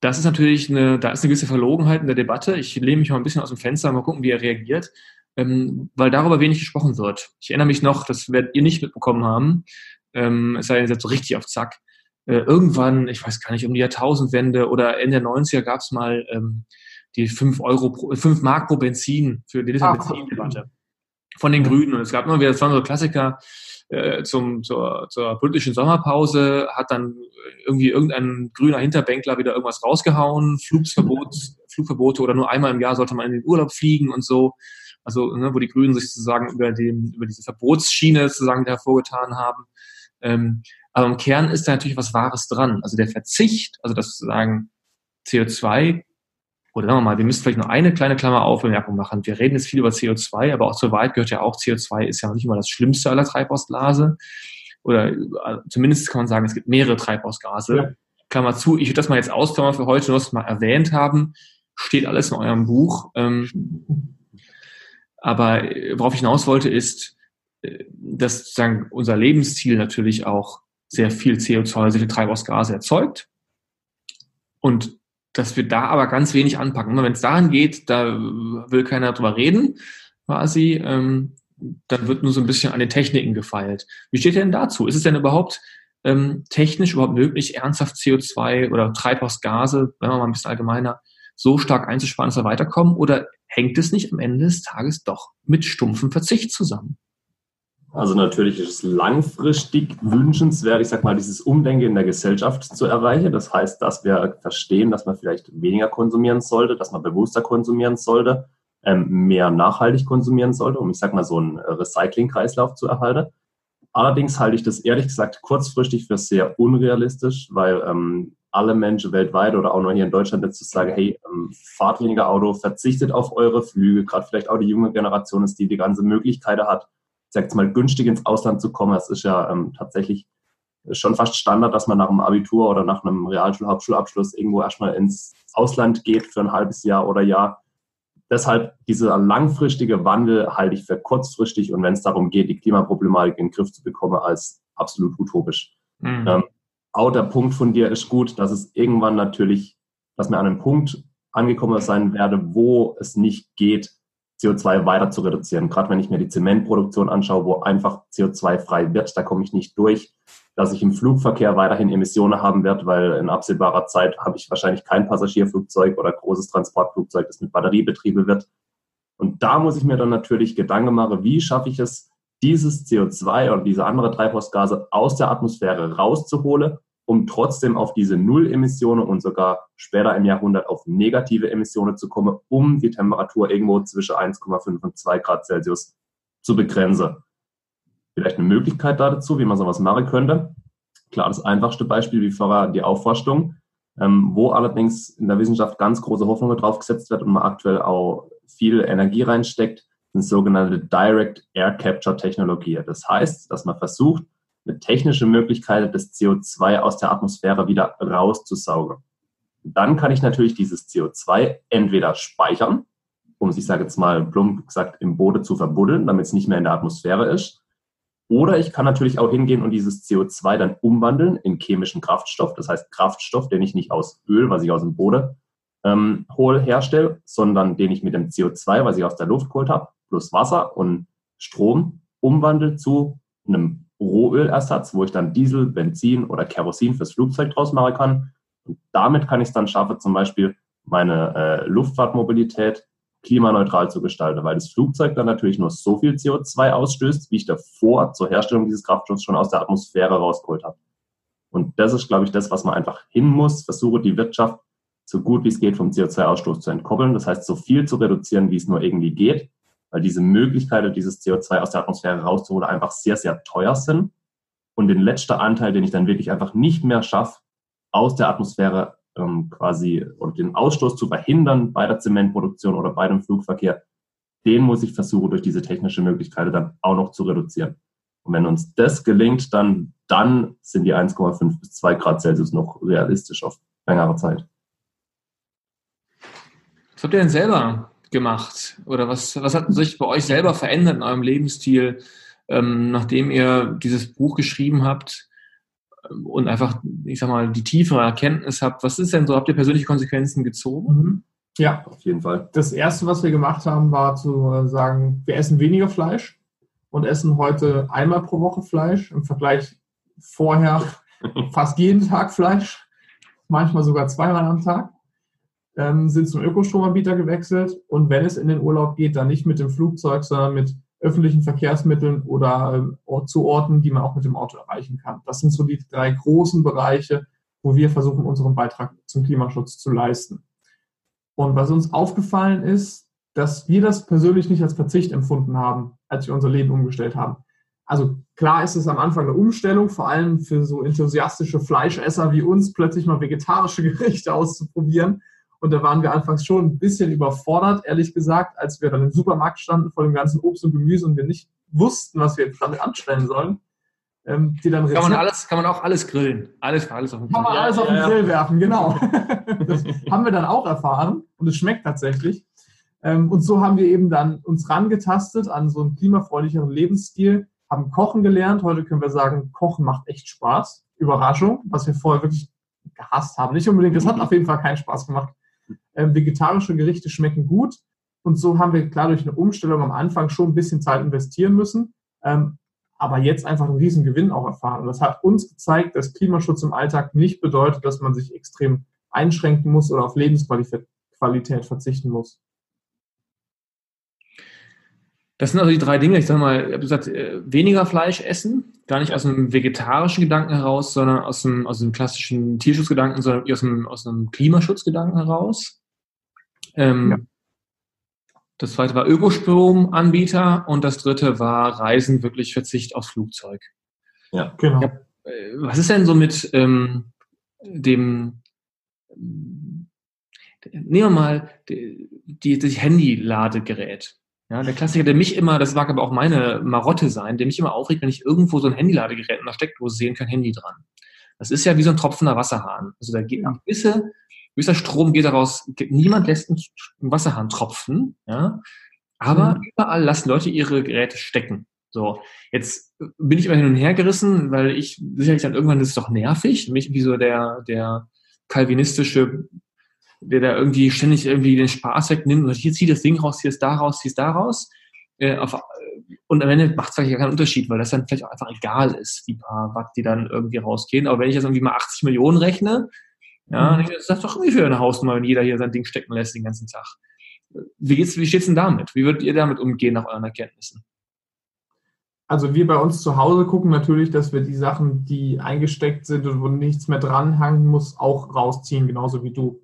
das ist natürlich eine, da ist eine gewisse Verlogenheit in der Debatte. Ich lehne mich mal ein bisschen aus dem Fenster, mal gucken, wie er reagiert, ähm, weil darüber wenig gesprochen wird. Ich erinnere mich noch, das werdet ihr nicht mitbekommen haben, ähm, es sei denn, ihr seid so richtig auf Zack. Äh, irgendwann, ich weiß gar nicht, um die Jahrtausendwende oder Ende der 90er gab es mal ähm, die 5 Euro, pro, 5 Mark pro Benzin für die Liter Benzin-Debatte von den Grünen. Und es gab immer wieder, das waren so Klassiker, äh, zum, zur, zur politischen Sommerpause, hat dann irgendwie irgendein grüner Hinterbänkler wieder irgendwas rausgehauen, Flugverbot, <laughs> Flugverbote oder nur einmal im Jahr sollte man in den Urlaub fliegen und so. Also, ne, wo die Grünen sich sozusagen über, den, über diese Verbotsschiene sozusagen hervorgetan haben. Ähm, aber im Kern ist da natürlich was Wahres dran. Also der Verzicht, also das sozusagen CO2 oder sagen wir mal, wir müssen vielleicht noch eine kleine Klammer Aufbemerkung machen. Wir reden jetzt viel über CO2, aber auch zur Wahrheit gehört ja auch, CO2 ist ja nicht immer das Schlimmste aller Treibhausgase. Oder äh, zumindest kann man sagen, es gibt mehrere Treibhausgase. Ja. Klammer zu, ich würde das mal jetzt ausklammern für heute, nur das mal erwähnt haben. Steht alles in eurem Buch. Ähm, aber äh, worauf ich hinaus wollte, ist, äh, dass sozusagen unser Lebensziel natürlich auch sehr viel CO2, sehr viel Treibhausgase erzeugt. Und dass wir da aber ganz wenig anpacken. Wenn es daran geht, da will keiner drüber reden, quasi, ähm, dann wird nur so ein bisschen an den Techniken gefeilt. Wie steht denn dazu? Ist es denn überhaupt ähm, technisch überhaupt möglich, ernsthaft CO2 oder Treibhausgase, wenn man mal ein bisschen allgemeiner, so stark einzusparen, dass wir weiterkommen? Oder hängt es nicht am Ende des Tages doch mit stumpfem Verzicht zusammen? Also natürlich ist es langfristig wünschenswert, ich sag mal, dieses Umdenken in der Gesellschaft zu erreichen. Das heißt, dass wir verstehen, dass man vielleicht weniger konsumieren sollte, dass man bewusster konsumieren sollte, ähm, mehr nachhaltig konsumieren sollte, um ich sag mal so einen Recycling-Kreislauf zu erhalten. allerdings halte ich das ehrlich gesagt kurzfristig für sehr unrealistisch, weil ähm, alle Menschen weltweit oder auch noch hier in Deutschland jetzt zu sagen, hey, ähm, fahrt weniger Auto, verzichtet auf eure Flüge, gerade vielleicht auch die junge Generation ist, die die ganze Möglichkeit hat, sagt mal, günstig ins Ausland zu kommen. Es ist ja ähm, tatsächlich schon fast Standard, dass man nach einem Abitur oder nach einem Realschul-Hauptschulabschluss irgendwo erstmal ins Ausland geht für ein halbes Jahr oder Jahr. Deshalb dieser langfristige Wandel halte ich für kurzfristig und wenn es darum geht, die Klimaproblematik in den Griff zu bekommen, als absolut utopisch. Mhm. Ähm, auch der Punkt von dir ist gut, dass es irgendwann natürlich, dass wir an einem Punkt angekommen sein werde, wo es nicht geht, CO2 weiter zu reduzieren. Gerade wenn ich mir die Zementproduktion anschaue, wo einfach CO2 frei wird, da komme ich nicht durch. Dass ich im Flugverkehr weiterhin Emissionen haben werde, weil in absehbarer Zeit habe ich wahrscheinlich kein Passagierflugzeug oder großes Transportflugzeug, das mit Batterie betrieben wird. Und da muss ich mir dann natürlich Gedanken machen, wie schaffe ich es, dieses CO2 oder diese andere Treibhausgase aus der Atmosphäre rauszuholen, um trotzdem auf diese Null-Emissionen und sogar später im Jahrhundert auf negative Emissionen zu kommen, um die Temperatur irgendwo zwischen 1,5 und 2 Grad Celsius zu begrenzen. Vielleicht eine Möglichkeit dazu, wie man sowas machen könnte. Klar, das einfachste Beispiel wie vorher die Aufforstung, ähm, wo allerdings in der Wissenschaft ganz große Hoffnungen drauf gesetzt wird und man aktuell auch viel Energie reinsteckt, sind sogenannte Direct Air Capture Technologie. Das heißt, dass man versucht, mit technischen Möglichkeiten das CO2 aus der Atmosphäre wieder rauszusaugen. Dann kann ich natürlich dieses CO2 entweder speichern, um es, ich sage jetzt mal plump gesagt, im Boden zu verbuddeln, damit es nicht mehr in der Atmosphäre ist. Oder ich kann natürlich auch hingehen und dieses CO2 dann umwandeln in chemischen Kraftstoff. Das heißt Kraftstoff, den ich nicht aus Öl, was ich aus dem Boden ähm, hole, herstelle, sondern den ich mit dem CO2, was ich aus der Luft geholt habe, plus Wasser und Strom umwandle zu einem Rohölersatz, wo ich dann Diesel, Benzin oder Kerosin fürs Flugzeug draus machen kann. Und damit kann ich es dann schaffen, zum Beispiel meine äh, Luftfahrtmobilität klimaneutral zu gestalten, weil das Flugzeug dann natürlich nur so viel CO2 ausstößt, wie ich davor zur Herstellung dieses Kraftstoffs schon aus der Atmosphäre rausgeholt habe. Und das ist, glaube ich, das, was man einfach hin muss, versuche die Wirtschaft so gut wie es geht vom CO2-Ausstoß zu entkoppeln. Das heißt, so viel zu reduzieren, wie es nur irgendwie geht, weil diese Möglichkeiten, dieses CO2 aus der Atmosphäre rauszuholen, einfach sehr, sehr teuer sind. Und den letzten Anteil, den ich dann wirklich einfach nicht mehr schaffe, aus der Atmosphäre ähm, quasi oder den Ausstoß zu verhindern bei der Zementproduktion oder bei dem Flugverkehr, den muss ich versuchen, durch diese technische Möglichkeit dann auch noch zu reduzieren. Und wenn uns das gelingt, dann, dann sind die 1,5 bis 2 Grad Celsius noch realistisch auf längere Zeit. Was habt ihr denn selber gemacht? Oder was, was hat sich bei euch selber verändert in eurem Lebensstil, ähm, nachdem ihr dieses Buch geschrieben habt ähm, und einfach, ich sag mal, die tiefere Erkenntnis habt? Was ist denn so? Habt ihr persönliche Konsequenzen gezogen? Mhm. Ja, auf jeden Fall. Das erste, was wir gemacht haben, war zu äh, sagen, wir essen weniger Fleisch und essen heute einmal pro Woche Fleisch im Vergleich vorher <laughs> fast jeden Tag Fleisch, manchmal sogar zweimal am Tag ähm, sind zum Ökostromanbieter gewechselt und wenn es in den Urlaub geht, dann nicht mit dem Flugzeug, sondern mit öffentlichen Verkehrsmitteln oder äh, zu Orten, die man auch mit dem Auto erreichen kann. Das sind so die drei großen Bereiche, wo wir versuchen, unseren Beitrag zum Klimaschutz zu leisten. Und was uns aufgefallen ist, dass wir das persönlich nicht als Verzicht empfunden haben, als wir unser Leben umgestellt haben. Also klar ist es am Anfang eine Umstellung, vor allem für so enthusiastische Fleischesser wie uns, plötzlich mal vegetarische <laughs> Gerichte auszuprobieren. Und da waren wir anfangs schon ein bisschen überfordert, ehrlich gesagt, als wir dann im Supermarkt standen vor dem ganzen Obst und Gemüse und wir nicht wussten, was wir damit anstellen sollen. Ähm, die dann kann, man alles, kann man auch alles grillen. Alles, alles auf den Grill. Kann man alles auf den ja, Grill ja. werfen, genau. <laughs> das haben wir dann auch erfahren und es schmeckt tatsächlich. Ähm, und so haben wir eben dann uns rangetastet an so einen klimafreundlicheren Lebensstil, haben Kochen gelernt. Heute können wir sagen, Kochen macht echt Spaß. Überraschung, was wir vorher wirklich gehasst haben. Nicht unbedingt, das hat auf jeden Fall keinen Spaß gemacht. Ähm, vegetarische Gerichte schmecken gut. Und so haben wir klar durch eine Umstellung am Anfang schon ein bisschen Zeit investieren müssen, ähm, aber jetzt einfach einen riesen Gewinn auch erfahren. Und das hat uns gezeigt, dass Klimaschutz im Alltag nicht bedeutet, dass man sich extrem einschränken muss oder auf Lebensqualität verzichten muss. Das sind also die drei Dinge. Ich sage mal, ich habe gesagt, äh, weniger Fleisch essen, gar nicht aus einem vegetarischen Gedanken heraus, sondern aus einem, aus einem klassischen Tierschutzgedanken, sondern aus einem, aus einem Klimaschutzgedanken heraus. Ähm, ja. Das zweite war Ökostromanbieter und das dritte war Reisen, wirklich Verzicht aufs Flugzeug. Ja, genau. Ja, äh, was ist denn so mit ähm, dem, nehmen wir mal die, die, das Handy-Ladegerät. Ja, der Klassiker, der mich immer, das mag aber auch meine Marotte sein, der mich immer aufregt, wenn ich irgendwo so ein Handy-Ladegerät in der Steckdose sehe und kein Handy dran. Das ist ja wie so ein tropfender Wasserhahn. Also da geht ein gewisse, gewisser Strom geht daraus, niemand lässt einen Wasserhahn tropfen, ja. Aber mhm. überall lassen Leute ihre Geräte stecken. So, jetzt bin ich immer hin und her gerissen, weil ich sicherlich dann irgendwann ist es doch nervig, mich wie so der, der kalvinistische, der da irgendwie ständig irgendwie den Spaß wegnimmt und hier zieht das Ding raus, hier ist da raus, hier ist da raus. Äh, auf, und am Ende macht es vielleicht keinen Unterschied, weil das dann vielleicht auch einfach egal ist, die paar Watt, die dann irgendwie rausgehen. Aber wenn ich jetzt irgendwie mal 80 Millionen rechne, ja, mhm. das ist doch irgendwie für eine Hausnummer, wenn jeder hier sein Ding stecken lässt den ganzen Tag. Wie, geht's, wie steht's denn damit? Wie würdet ihr damit umgehen nach euren Erkenntnissen? Also wir bei uns zu Hause gucken natürlich, dass wir die Sachen, die eingesteckt sind und wo nichts mehr dranhängen muss, auch rausziehen, genauso wie du.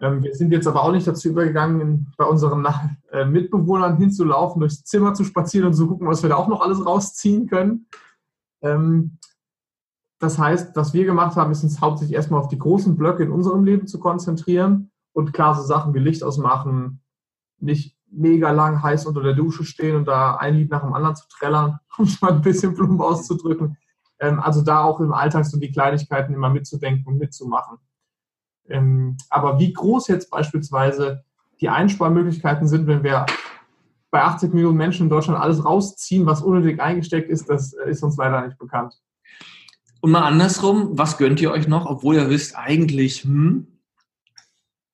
Ähm, wir sind jetzt aber auch nicht dazu übergegangen, bei unseren äh, Mitbewohnern hinzulaufen, durchs Zimmer zu spazieren und zu gucken, was wir da auch noch alles rausziehen können. Ähm, das heißt, was wir gemacht haben, ist uns hauptsächlich erstmal auf die großen Blöcke in unserem Leben zu konzentrieren und klar so Sachen wie Licht ausmachen, nicht mega lang heiß unter der Dusche stehen und da ein Lied nach dem anderen zu trällern, <laughs> um es mal ein bisschen plump auszudrücken. Ähm, also da auch im Alltag so die Kleinigkeiten immer mitzudenken und mitzumachen. Ähm, aber wie groß jetzt beispielsweise die Einsparmöglichkeiten sind, wenn wir bei 80 Millionen Menschen in Deutschland alles rausziehen, was unnötig eingesteckt ist, das ist uns leider nicht bekannt. Und mal andersrum, was gönnt ihr euch noch, obwohl ihr wisst eigentlich, hm,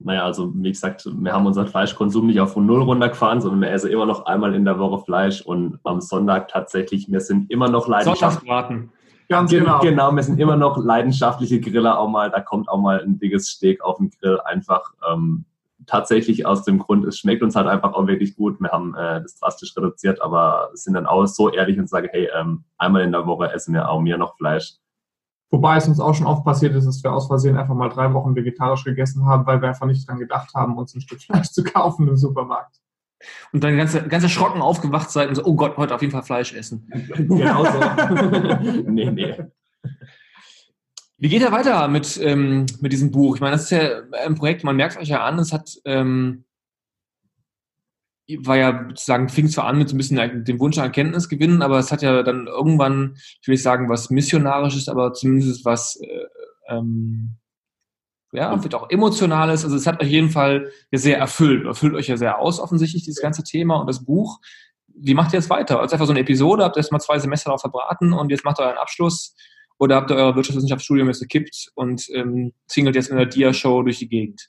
naja, also wie gesagt, wir haben unseren Fleischkonsum nicht auf von Null runtergefahren, sondern wir essen immer noch einmal in der Woche Fleisch und am Sonntag tatsächlich, wir sind immer noch leidenschaftlich. Ganz genau. Genau, wir sind immer noch leidenschaftliche Griller auch mal, da kommt auch mal ein dickes Steak auf den Grill, einfach ähm, tatsächlich aus dem Grund, es schmeckt uns halt einfach auch wirklich gut. Wir haben äh, das drastisch reduziert, aber sind dann auch so ehrlich und sagen, hey, ähm, einmal in der Woche essen wir auch mir noch Fleisch. Wobei es uns auch schon oft passiert ist, dass wir aus Versehen einfach mal drei Wochen vegetarisch gegessen haben, weil wir einfach nicht dran gedacht haben, uns ein Stück Fleisch <laughs> zu kaufen im Supermarkt. Und dann ganz, ganz erschrocken aufgewacht seid und so, oh Gott, heute auf jeden Fall Fleisch essen. <laughs> genau so. <laughs> nee, nee. Wie geht er weiter mit, ähm, mit diesem Buch? Ich meine, das ist ja ein Projekt, man merkt es euch ja an, es hat ähm, war ja sozusagen, fing zwar an mit so ein bisschen dem Wunsch an Erkenntnis gewinnen, aber es hat ja dann irgendwann, ich will nicht sagen, was Missionarisches, aber zumindest was, äh, ähm, ja, wird auch Emotionales. Also es hat euch jeden Fall ja sehr erfüllt, erfüllt euch ja sehr aus, offensichtlich, dieses ganze Thema und das Buch. Wie macht ihr jetzt weiter? Als einfach so eine Episode, habt ihr erst mal zwei Semester darauf verbraten und jetzt macht ihr euren Abschluss oder habt ihr euer Wirtschaftswissenschaftsstudium jetzt gekippt und ähm, zingelt jetzt mit einer Dia-Show durch die Gegend?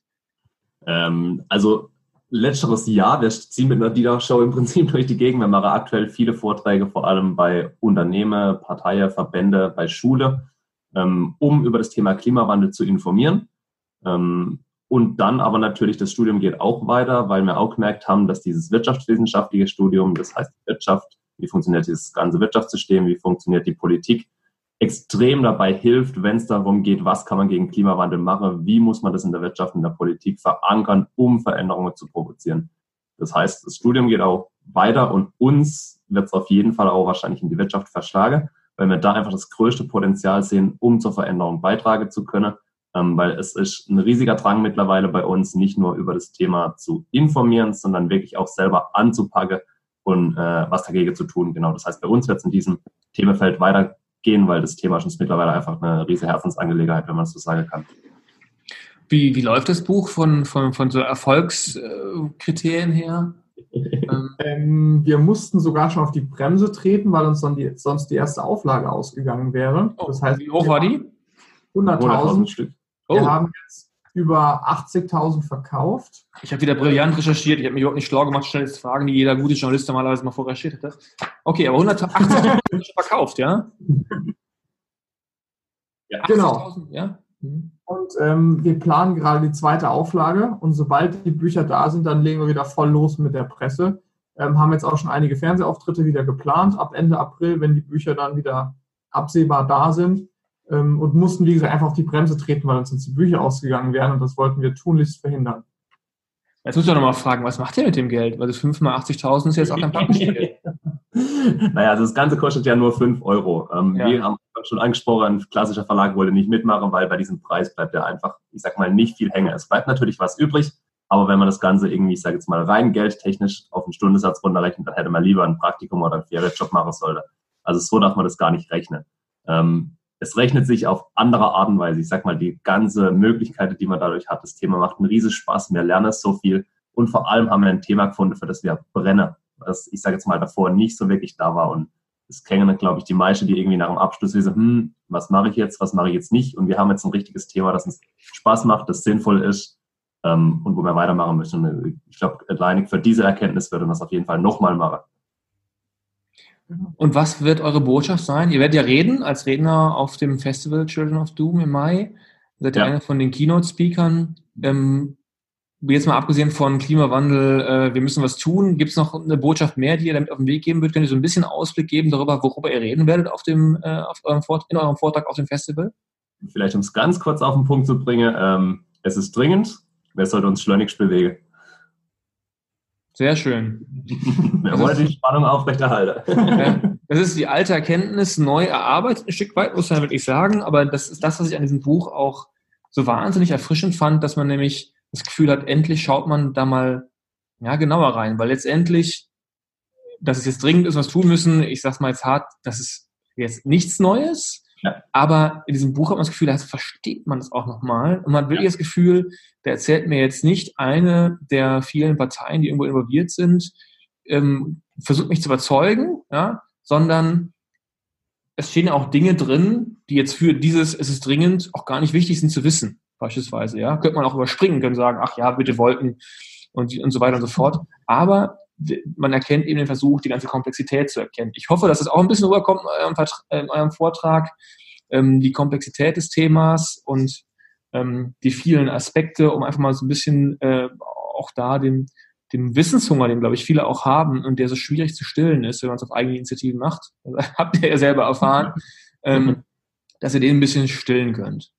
Ähm, also letzteres Jahr. Wir ziehen mit einer DIDA-Show im Prinzip <laughs> durch die Gegend. Wir machen aktuell viele Vorträge, vor allem bei Unternehmen, Parteien, Verbände, bei Schule, ähm, um über das Thema Klimawandel zu informieren. Ähm, und dann aber natürlich, das Studium geht auch weiter, weil wir auch gemerkt haben, dass dieses wirtschaftswissenschaftliche Studium, das heißt Wirtschaft, wie funktioniert dieses ganze Wirtschaftssystem, wie funktioniert die Politik, extrem dabei hilft, wenn es darum geht, was kann man gegen Klimawandel machen, wie muss man das in der Wirtschaft, in der Politik verankern, um Veränderungen zu provozieren. Das heißt, das Studium geht auch weiter und uns wird es auf jeden Fall auch wahrscheinlich in die Wirtschaft verschlagen, weil wir da einfach das größte Potenzial sehen, um zur Veränderung beitragen zu können, ähm, weil es ist ein riesiger Drang mittlerweile bei uns, nicht nur über das Thema zu informieren, sondern wirklich auch selber anzupacken und äh, was dagegen zu tun. Genau, das heißt, bei uns wird es in diesem Themenfeld weiter gehen, weil das Thema schon mittlerweile einfach eine riesige Herzensangelegenheit, wenn man es so sagen kann. Wie, wie läuft das Buch von, von, von so Erfolgskriterien her? <laughs> ähm, wir mussten sogar schon auf die Bremse treten, weil uns dann die, sonst die erste Auflage ausgegangen wäre. Oh, das heißt, wie hoch war die? 100.000 Stück. Wir oh. haben jetzt über 80.000 verkauft. Ich habe wieder brillant recherchiert. Ich habe mich überhaupt nicht schlau gemacht. Jetzt Fragen, die jeder gute Journalist normalerweise mal vorrecherchiert hätte. Okay, aber 180.000 <laughs> verkauft, ja? Ja, genau. Ja? Mhm. Und ähm, wir planen gerade die zweite Auflage. Und sobald die Bücher da sind, dann legen wir wieder voll los mit der Presse. Ähm, haben jetzt auch schon einige Fernsehauftritte wieder geplant ab Ende April, wenn die Bücher dann wieder absehbar da sind ähm, und mussten, wie gesagt, einfach auf die Bremse treten, weil uns sonst die Bücher ausgegangen wären und das wollten wir tunlichst verhindern. Jetzt muss ich doch nochmal fragen, was macht ihr mit dem Geld? Weil das 5 mal 80.000 ist jetzt auch kein Pappenspiel. <laughs> naja, also das Ganze kostet ja nur 5 Euro. Ähm, ja. Wir haben schon angesprochen, ein klassischer Verlag wollte nicht mitmachen, weil bei diesem Preis bleibt ja einfach, ich sag mal, nicht viel hängen. Es bleibt natürlich was übrig, aber wenn man das Ganze irgendwie, ich sage jetzt mal, rein geldtechnisch auf den Stundensatz runterrechnet, dann hätte man lieber ein Praktikum oder einen Ferienjob machen sollen. Also so darf man das gar nicht rechnen. Ähm, es rechnet sich auf andere Art und Weise. Ich sag mal, die ganze Möglichkeit, die man dadurch hat, das Thema macht einen riesen Spaß. Wir lernen so viel und vor allem haben wir ein Thema gefunden, für das wir brennen. Was ich sage jetzt mal davor nicht so wirklich da war und das kennen, glaube ich, die meisten, die irgendwie nach dem Abschluss wissen, hm, was mache ich jetzt, was mache ich jetzt nicht? Und wir haben jetzt ein richtiges Thema, das uns Spaß macht, das sinnvoll ist ähm, und wo wir weitermachen müssen. Und ich glaube, Atlantic für diese Erkenntnis würde das auf jeden Fall nochmal machen. Und was wird eure Botschaft sein? Ihr werdet ja reden als Redner auf dem Festival Children of Doom im Mai. Seid ihr ja. einer von den Keynote-Speakern. Ähm, jetzt mal abgesehen von Klimawandel, äh, wir müssen was tun. Gibt es noch eine Botschaft mehr, die ihr damit auf den Weg geben würdet? Könnt ihr so ein bisschen Ausblick geben darüber, worüber ihr reden werdet auf dem, äh, auf eurem in eurem Vortrag auf dem Festival? Vielleicht um es ganz kurz auf den Punkt zu bringen, ähm, es ist dringend, wer sollte uns schleunigst bewegen? Sehr schön. <laughs> wer wollte die Spannung aufrechterhalten? das ist die alte Erkenntnis, neu erarbeitet, ein Stück weit, muss man wirklich sagen. Aber das ist das, was ich an diesem Buch auch so wahnsinnig erfrischend fand, dass man nämlich das Gefühl hat, endlich schaut man da mal ja, genauer rein, weil letztendlich, dass es jetzt dringend ist, was tun müssen, ich sag's mal jetzt hart, das ist jetzt nichts Neues, ja. aber in diesem Buch hat man das Gefühl, da versteht man es auch nochmal und man hat wirklich ja. das Gefühl, der erzählt mir jetzt nicht eine der vielen Parteien, die irgendwo involviert sind, ähm, versucht mich zu überzeugen, ja, sondern es stehen ja auch Dinge drin, die jetzt für dieses, es ist dringend, auch gar nicht wichtig sind zu wissen beispielsweise, ja. Könnte man auch überspringen, können sagen, ach ja, bitte Wolken und, und so weiter und so fort. Aber man erkennt eben den Versuch, die ganze Komplexität zu erkennen. Ich hoffe, dass es auch ein bisschen rüberkommt in eurem, in eurem Vortrag, ähm, die Komplexität des Themas und ähm, die vielen Aspekte, um einfach mal so ein bisschen äh, auch da den, den Wissenshunger, den, glaube ich, viele auch haben und der so schwierig zu stillen ist, wenn man es auf eigene Initiativen macht. Das <laughs> habt ihr ja selber erfahren, ähm, dass ihr den ein bisschen stillen könnt.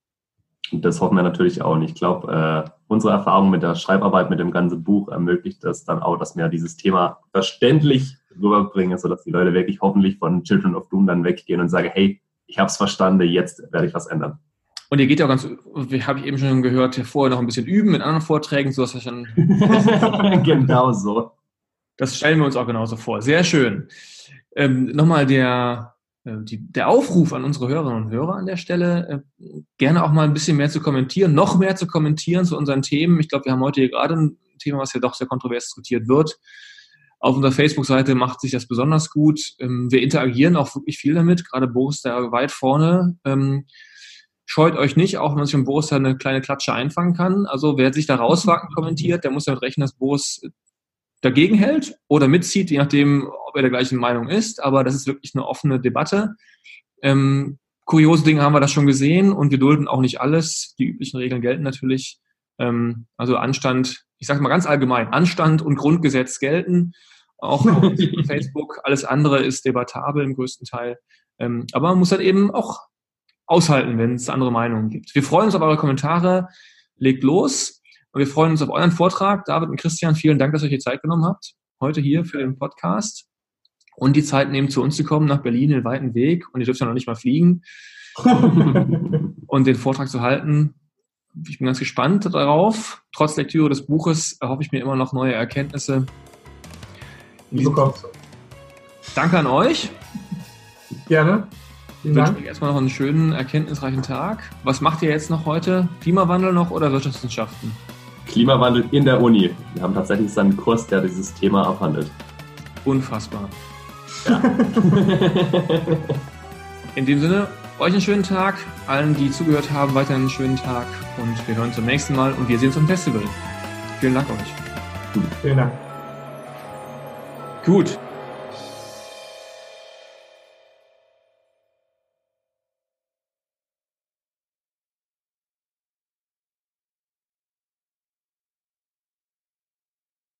Das hoffen wir natürlich auch. Und ich glaube, äh, unsere Erfahrung mit der Schreibarbeit, mit dem ganzen Buch ermöglicht das dann auch, dass wir dieses Thema verständlich rüberbringen, sodass die Leute wirklich hoffentlich von Children of Doom dann weggehen und sagen, hey, ich habe es verstanden, jetzt werde ich was ändern. Und ihr geht ja auch ganz, wie habe ich eben schon gehört, vorher noch ein bisschen üben mit anderen Vorträgen, so dass wir schon. <laughs> genau so. Das stellen wir uns auch genauso vor. Sehr schön. Ähm, Nochmal der die, der Aufruf an unsere Hörerinnen und Hörer an der Stelle, äh, gerne auch mal ein bisschen mehr zu kommentieren, noch mehr zu kommentieren zu unseren Themen. Ich glaube, wir haben heute hier gerade ein Thema, was ja doch sehr kontrovers diskutiert wird. Auf unserer Facebook-Seite macht sich das besonders gut. Ähm, wir interagieren auch wirklich viel damit, gerade Boris da weit vorne. Ähm, scheut euch nicht, auch wenn man sich von Boris da eine kleine Klatsche einfangen kann. Also wer sich da rauswagt und kommentiert, der muss damit rechnen, dass Boris dagegen hält oder mitzieht, je nachdem, ob er der gleichen Meinung ist. Aber das ist wirklich eine offene Debatte. Ähm, kuriose Dinge haben wir das schon gesehen und wir dulden auch nicht alles. Die üblichen Regeln gelten natürlich. Ähm, also Anstand, ich sage mal ganz allgemein, Anstand und Grundgesetz gelten. Auch auf <laughs> Facebook. Alles andere ist debattabel im größten Teil. Ähm, aber man muss halt eben auch aushalten, wenn es andere Meinungen gibt. Wir freuen uns auf eure Kommentare. Legt los. Und wir freuen uns auf euren Vortrag. David und Christian, vielen Dank, dass ihr euch die Zeit genommen habt, heute hier für den Podcast. Und die Zeit nehmen, zu uns zu kommen, nach Berlin, den weiten Weg. Und ihr dürft ja noch nicht mal fliegen. <laughs> und den Vortrag zu halten. Ich bin ganz gespannt darauf. Trotz Lektüre des Buches erhoffe ich mir immer noch neue Erkenntnisse. Danke an euch. Gerne. Ich wünsche euch erstmal noch einen schönen, erkenntnisreichen Tag. Was macht ihr jetzt noch heute? Klimawandel noch oder Wirtschaftswissenschaften? Klimawandel in der Uni. Wir haben tatsächlich einen Kurs, der dieses Thema abhandelt. Unfassbar. Ja. <laughs> in dem Sinne, euch einen schönen Tag. Allen, die zugehört haben, weiterhin einen schönen Tag. Und wir hören uns zum nächsten Mal und wir sehen uns am Festival. Vielen Dank euch. Vielen Dank. Gut.